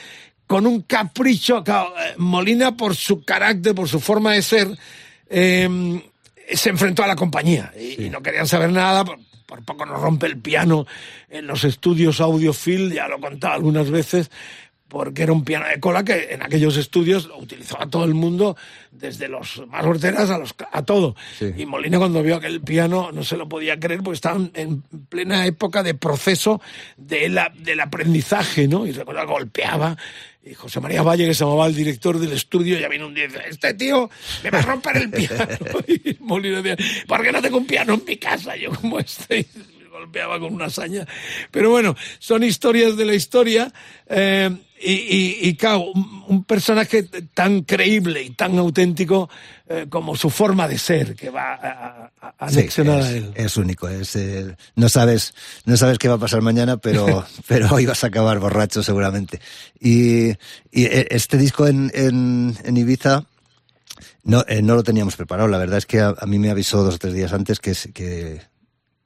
con un capricho, eh, Molina por su carácter, por su forma de ser, eh, se enfrentó a la compañía y, y no querían saber nada. Por, por poco nos rompe el piano en los estudios Audiofil, ya lo he contado algunas veces, porque era un piano de cola que en aquellos estudios lo utilizaba todo el mundo, desde los más horteras a, los, a todo. Sí. Y Molina cuando vio aquel piano no se lo podía creer porque estaban en plena época de proceso de la- del aprendizaje, ¿no? Y recuerda que golpeaba. Y José María Valle, que se llamaba el director del estudio, ya vino un día y dice, este tío me va a romper el piano. y Molina decía, ¿por qué no tengo un piano en mi casa? Yo como este... Golpeaba con una hazaña. Pero bueno, son historias de la historia. eh, y, y, y, claro, un, personaje tan creíble y tan auténtico eh, como su forma de ser, que va a, a- a Sí, es, a él. es único. Es, eh, no sabes, no sabes qué va a pasar mañana, pero, pero hoy vas a acabar borracho seguramente. Y, y eh, este disco en, en, en Ibiza no, eh, no lo teníamos preparado. La verdad es que a, mí me avisó dos o tres días antes que, que,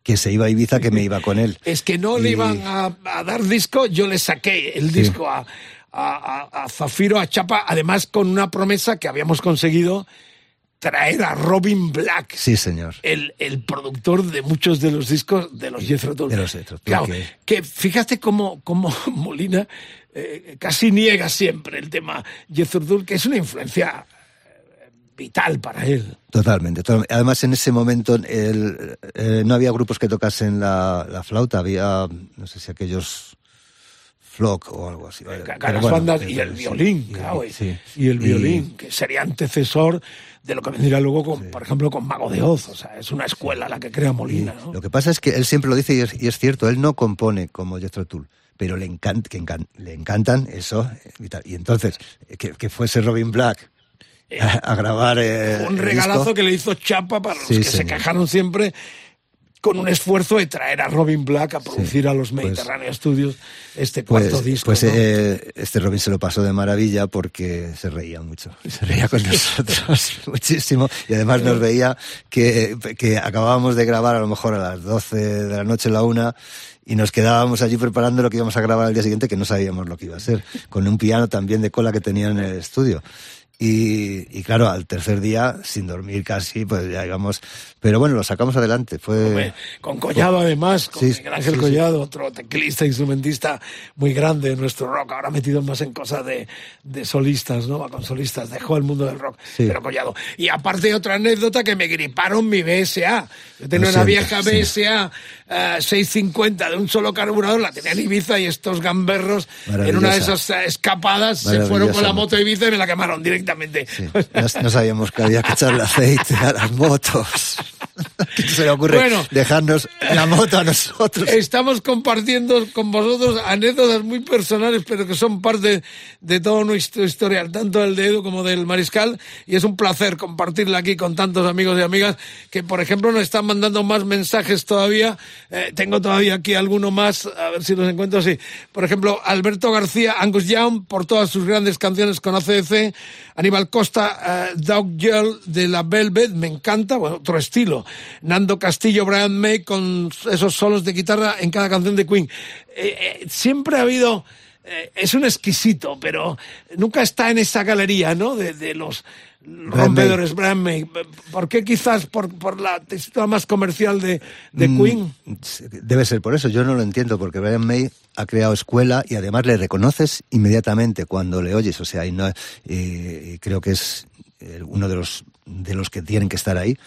que se iba a Ibiza, que me iba con él. Es que no le iban a, a dar disco, yo le saqué el Sí. disco a, a- a- Zafiro, a Chapa, además con una promesa que habíamos conseguido traer a Robin Black. Sí, señor. El, el productor de muchos de los discos de los Jethro Tull. De los Jethro Claro, que- que fíjate cómo, cómo Molina eh, casi niega siempre el tema Jethro Tull, que es una influencia vital para él. Totalmente, totalmente. Además, en ese momento el, eh, no había grupos que tocasen la, la flauta, había, no sé si aquellos flock o algo así. Bueno, bandas y el sí, violín, y- claro, y, sí. y el Y- violín, que sería antecesor de lo que vendría luego, con, por ejemplo, con Mago de Oz. O sea, es una escuela la que crea Molina, ¿no? Lo que pasa es que él siempre lo dice y es, y es cierto, él no compone como Jethro Tull, pero le, encanta, que encan- le encantan eso eh, y tal. Y entonces, eh, que, que fuese Robin Black a, grabar eh, un regalazo disco, que le hizo Chapa para los Sí, que se señor. quejaron siempre con un esfuerzo de traer a Robin Black a producir a los Mediterráneo Studios este cuarto Pues, disco. pues ¿no? eh, este Robin se lo pasó de maravilla porque se reía mucho. Se reía con nosotros muchísimo. Y además nos veía que, que acabábamos de grabar a lo mejor a las 12 de la noche, la una, y nos quedábamos allí preparando lo que íbamos a grabar al día siguiente, que no sabíamos lo que iba a ser, con un piano también de cola que tenía en el estudio. Y, y claro, al tercer día, sin dormir casi, pues ya íbamos. Pero bueno, lo sacamos adelante. Fue. Hombre, con Collado además, con Sí, Miguel Ángel sí, sí. Collado, otro teclista, instrumentista muy grande en nuestro rock, ahora metido más en cosas de, de solistas, ¿no? Va con solistas, dejó el mundo del rock, Sí. pero Collado. Y aparte otra anécdota que me griparon mi BSA. Yo tenía una vieja sí. BSA eh, 650 de un solo carburador, la tenía en Ibiza y estos gamberros en una de esas eh, escapadas se fueron con la moto. a Ibiza y me la quemaron directamente. No, no sabíamos que había que echarle aceite a las motos. ¿Qué se le ocurre Bueno. dejarnos la moto a nosotros? Estamos compartiendo con vosotros anécdotas muy personales, pero que son parte de todo nuestro historial, tanto del de Edu como del Mariscal, y es un placer compartirla aquí con tantos amigos y amigas que, por ejemplo, nos están mandando más mensajes todavía. Eh, tengo todavía aquí alguno más, a ver si los encuentro así. Por ejemplo, Alberto García, Angus Young, por todas sus grandes canciones con ACDC, Aníbal Costa, eh, Doug Girl de la Velvet, me encanta, bueno, otro estilo. Nando Castillo, Brian May con esos solos de guitarra en cada canción de Queen. Eh, eh, siempre ha habido, eh, es un exquisito, pero nunca está en esa galería, ¿no? De, de los rompedores, Brian May. ¿Por qué quizás por, por la textura más comercial de, de Mm, Queen? Debe ser por eso, yo no lo entiendo, porque Brian May ha creado escuela y además le reconoces inmediatamente cuando le oyes, o sea, y no, y- y creo que es uno de los, de los que tienen que estar ahí.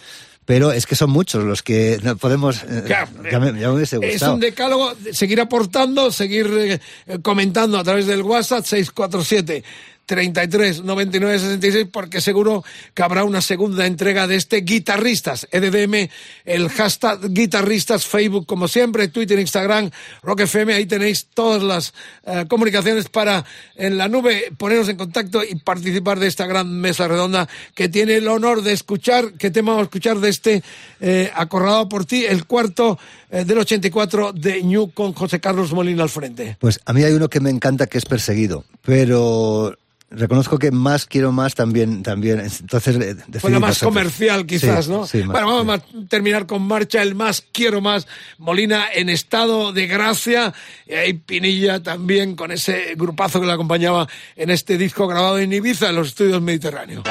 Pero es que son muchos los que no podemos. eh, Claro, ya, me, ya me hubiese Es un decálogo, de seguir aportando, seguir eh, eh, comentando a través del WhatsApp 647 33 99 66 porque seguro que habrá una segunda entrega de este Guitarristas, EDDM, el hashtag Guitarristas, Facebook como siempre, Twitter, Instagram, Rock FM, ahí tenéis todas las eh, comunicaciones para en la nube poneros en contacto y participar de esta gran mesa redonda que tiene el honor de escuchar, ¿qué tema vamos a escuchar de este eh, acorralado por ti? El cuarto eh, del 84 de Ñu con José Carlos Molina al frente. Pues a mí hay uno que me encanta que es perseguido, pero reconozco que más quiero más también, también. Entonces eh, decidí la más pasar comercial quizás, Sí, ¿no? sí, más- bueno, vamos a terminar con marcha, el más quiero más, Molina en estado de gracia, y ahí Pinilla también con ese grupazo que le acompañaba en este disco grabado en Ibiza, en los estudios Mediterráneos.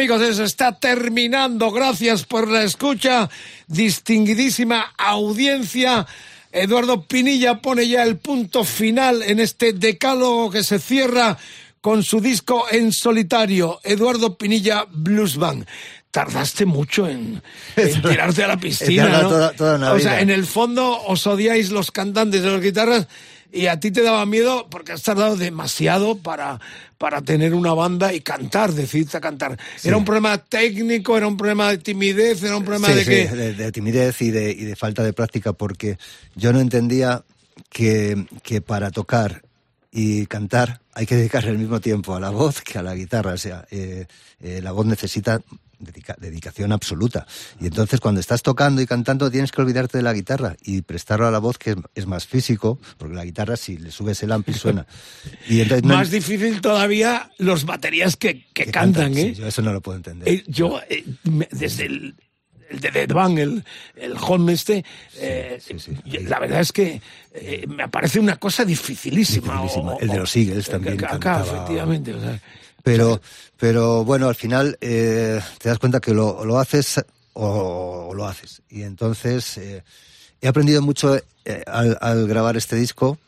Amigos, eso está terminando. Gracias por la escucha. Distinguidísima audiencia. Eduardo Pinilla pone ya el punto final en este decálogo que se cierra con su disco en solitario. Eduardo Pinilla Blues Band. Tardaste mucho en, en tirarte a la piscina, ¿no? toda- toda o sea, en el fondo os odiáis los cantantes de las guitarras y a ti te daba miedo porque has tardado demasiado para, para tener una banda y cantar, decidiste a cantar. ¿Era un problema técnico, era un problema de timidez, era un problema Sí, de sí, que... de, de timidez y de, y de falta de práctica, porque yo no entendía que, que para tocar y cantar hay que dedicarle el mismo tiempo a la voz que a la guitarra. O sea, eh, eh, la voz necesita dedica- dedicación absoluta. Y entonces cuando estás tocando y cantando tienes que olvidarte de la guitarra y prestarlo a la voz, que es, es más físico, porque la guitarra si le subes el ampli suena. Y entonces no- Más difícil todavía los baterías que, que cantan, sí, ¿eh? yo eso no lo puedo entender. Eh, yo, eh, me- desde el, el de Dead Bang, el, el Holm este, eh, yo- la verdad es que eh, me parece una cosa dificilísima. Dificilísima. o- El de los Eagles o- también acá, cantaba. efectivamente. o sea, Pero, pero bueno, al final eh, te das cuenta que lo, lo haces o, o lo haces. Y entonces eh, he aprendido mucho eh, al, al grabar este disco,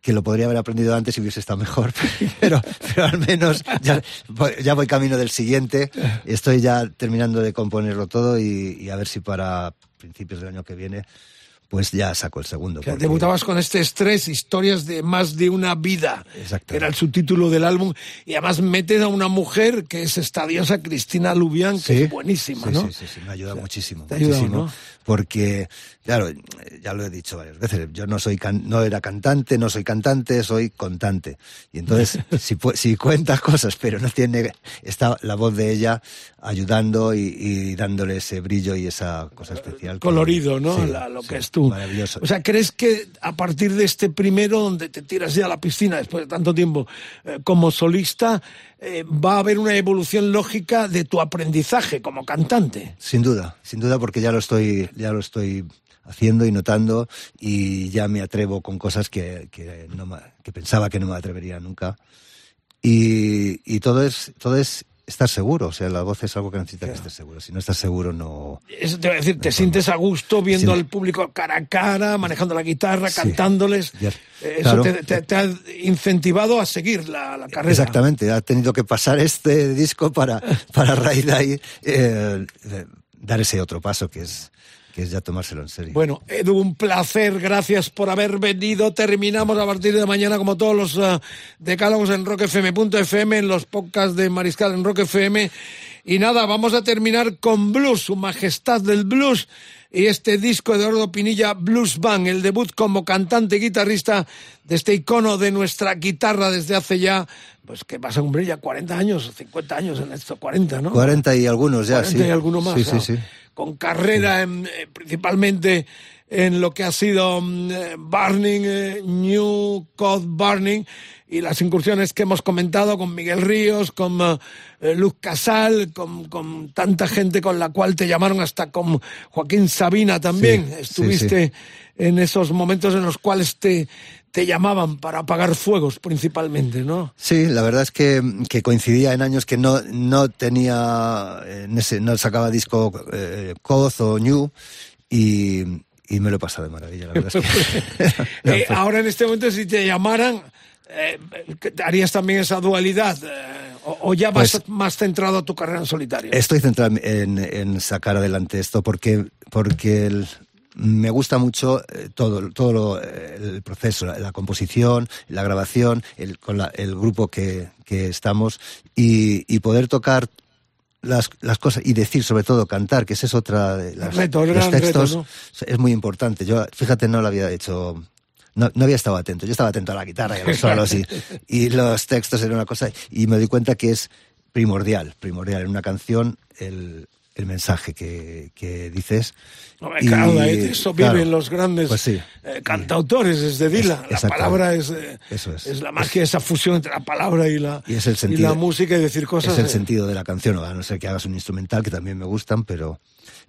que lo podría haber aprendido antes si hubiese estado mejor, pero, pero al menos ya voy, ya voy camino del siguiente. Estoy ya terminando de componerlo todo y, y a ver si para principios del año que viene pues ya saco el segundo. Porque- debutabas con este estrés, historias de más de una vida. Exacto. Era el subtítulo del álbum. Y además metes a una mujer que es esta diosa Cristina Lubián, que Sí, es buenísima, sí, ¿no? Sí, sí, sí, me ha ayudado muchísimo. te ayudado, muchísimo, ¿no? Porque, claro, ya lo he dicho varias veces, yo no soy can- no era cantante, no soy cantante, soy contante. Y entonces, si, si cuenta cosas, pero no tiene, está la voz de ella ayudando y, y dándole ese brillo y esa cosa especial. que- colorido, ¿no? Sí, La- lo sí, que es tú. Maravilloso. O sea, ¿crees que a partir de este primero, donde te tiras ya a la piscina después de tanto tiempo eh, como solista, eh, va a haber una evolución lógica de tu aprendizaje como cantante? Sin duda, sin duda, porque ya lo estoy, ya lo estoy haciendo y notando y ya me atrevo con cosas que, que, no que pensaba que no me atrevería nunca. Y, y todo es, todo es estar seguro, o sea, la voz es algo que necesita que estés seguro. Si no estás seguro, no. Eso te voy a decir, te sientes a gusto viendo Sí. al público cara a cara, manejando la guitarra, Sí. cantándoles. Ya, Eh, Eso claro. te, te- te ha incentivado a seguir la, la carrera. Exactamente, ha tenido que pasar este disco para, para a raíz de ahí eh, dar ese otro paso que es, que es ya tomárselo en serio. Bueno, Edu, un placer, gracias por haber venido. Terminamos a partir de mañana, como todos los eh, decálogos en rockfm.fm, en los podcasts de Mariscal en Rock FM. Y nada, vamos a terminar con Blues, su majestad del blues. Y este disco de Eduardo Pinilla, Blues Band, el debut como cantante y guitarrista de este icono de nuestra guitarra desde hace ya, pues que pasa, hombre, ya 40 años, 50 años en esto, 40, ¿no? 40 y algunos ya, 40 sí. y alguno más. Sí, sí, sí. Con carrera en, eh, principalmente en lo que ha sido mm, eh, Burning, eh, New Code Burning, y las incursiones que hemos comentado con Miguel Ríos, con eh, eh, Luz Casal, con, con tanta gente con la cual te llamaron, hasta con Joaquín Sabina también. Sí, sí, Estuviste en esos momentos en los cuales te, te llamaban para apagar fuegos principalmente, ¿no? Sí, la verdad es que, que coincidía en años que no, no tenía, en ese, no sacaba disco eh, Coz o New y, y me lo he pasado de maravilla, la verdad es que... Eh, ahora en este momento si te llamaran, eh, ¿te harías también esa dualidad eh, o, o ya vas Pues- más centrado a tu carrera en solitario. Estoy centrado en, en sacar adelante esto porque, porque el- me gusta mucho eh, todo, todo lo, el proceso, la, la composición, la grabación, el, con la- el grupo que, que estamos y, y poder tocar las, las cosas y decir sobre todo cantar, que ese es otra de las, Reto, los reto, textos ¿no? es muy importante. Yo, fíjate, no lo había hecho. No, no había estado atento. Yo estaba atento a la guitarra y a los solos y, y los textos eran una cosa. Y me doy cuenta que es primordial, primordial en una canción el, el mensaje que, que dices. Y, claro, de eso claro, viven los grandes pues sí. eh, cantautores desde Dylan. La exacto. palabra es, eh, Eso es. la magia, esa fusión entre la palabra y la, Y es el y sentido- la música y decir cosas. es el eh, sentido de la canción, a no ser que hagas un instrumental, que también me gustan, pero,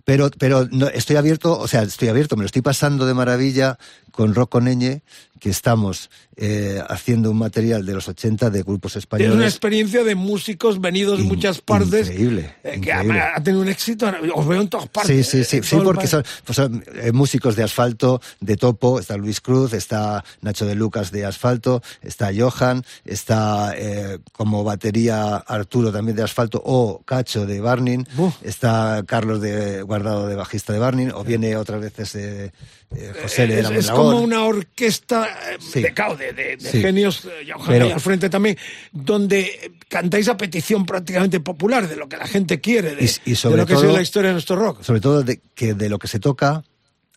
pero, pero no, estoy abierto, o sea, estoy abierto, me lo estoy pasando de maravilla con Rock con Ñ, que estamos eh, haciendo un material de los 80 de grupos Es una españoles. experiencia de músicos venidos de muchas partes. increíble, eh, que increíble. ha, ha tenido un éxito. Os veo en todas partes. Sí, sí, sí, sí, porque son, pues son, eh, músicos de asfalto, de topo, está Luis Cruz, está Nacho de Lucas de asfalto, está Johan, está eh, como batería Arturo también de asfalto, o Cacho de Barnin, está Carlos de Guardado de bajista de Barnin, o viene otras veces eh, José de es, la es Mondragón. como una orquesta eh, Sí. de, cao, de, de- de Sí. genios, eh, Pero- al frente también, donde eh, cantáis a petición prácticamente popular de lo que la gente quiere, de, Y- y sobre lo que todo- la historia de nuestro rock. sobre todo de, que de lo que se toca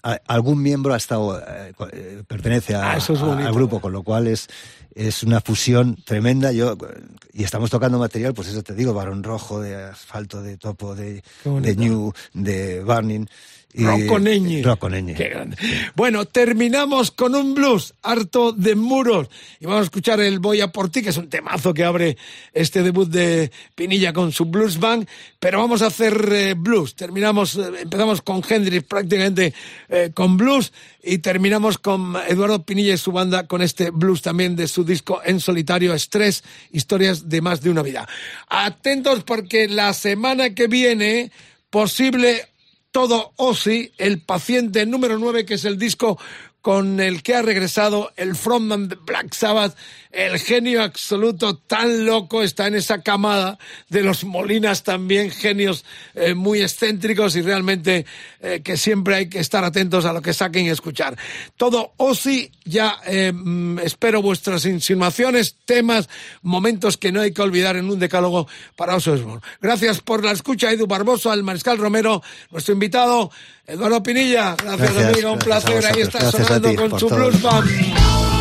a- algún miembro ha estado eh, eh, pertenece a- Ah, es a- al grupo con lo cual es es una fusión tremenda yo y estamos tocando material pues eso te digo Barón Rojo de asfalto de topo de, de New de Barning y Rocco Neñi. Rocco Neñi. Qué grande. Bueno, terminamos con un blues harto de muros. Y vamos a escuchar el Voy a por ti, que es un temazo que abre este debut de Pinilla con su blues band. Pero vamos a hacer eh, blues. Terminamos, eh, empezamos con Hendrix prácticamente eh, con blues y terminamos con Eduardo Pinilla y su banda con este blues también de su disco en solitario Estrés, historias de más de una vida. Atentos porque la semana que viene, posible todo Ozzy, el paciente número 9, que es el disco con el que ha regresado el frontman de Black Sabbath, el genio absoluto tan loco, está en esa camada de los Molinas también, genios eh, muy excéntricos y realmente eh, que siempre hay que estar atentos a lo que saquen y escuchar. Todo Ozzy, ya eh, mm, espero vuestras insinuaciones, temas, momentos que no hay que olvidar en un decálogo para Osbourne. Gracias por la escucha, Edu Barboso, al Mariscal Romero, nuestro invitado, Eduardo Pinilla. Gracias, Gracias, amigo, un placer. Ahí está sonando con su blues band.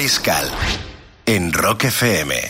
Mariscal en Rock FM.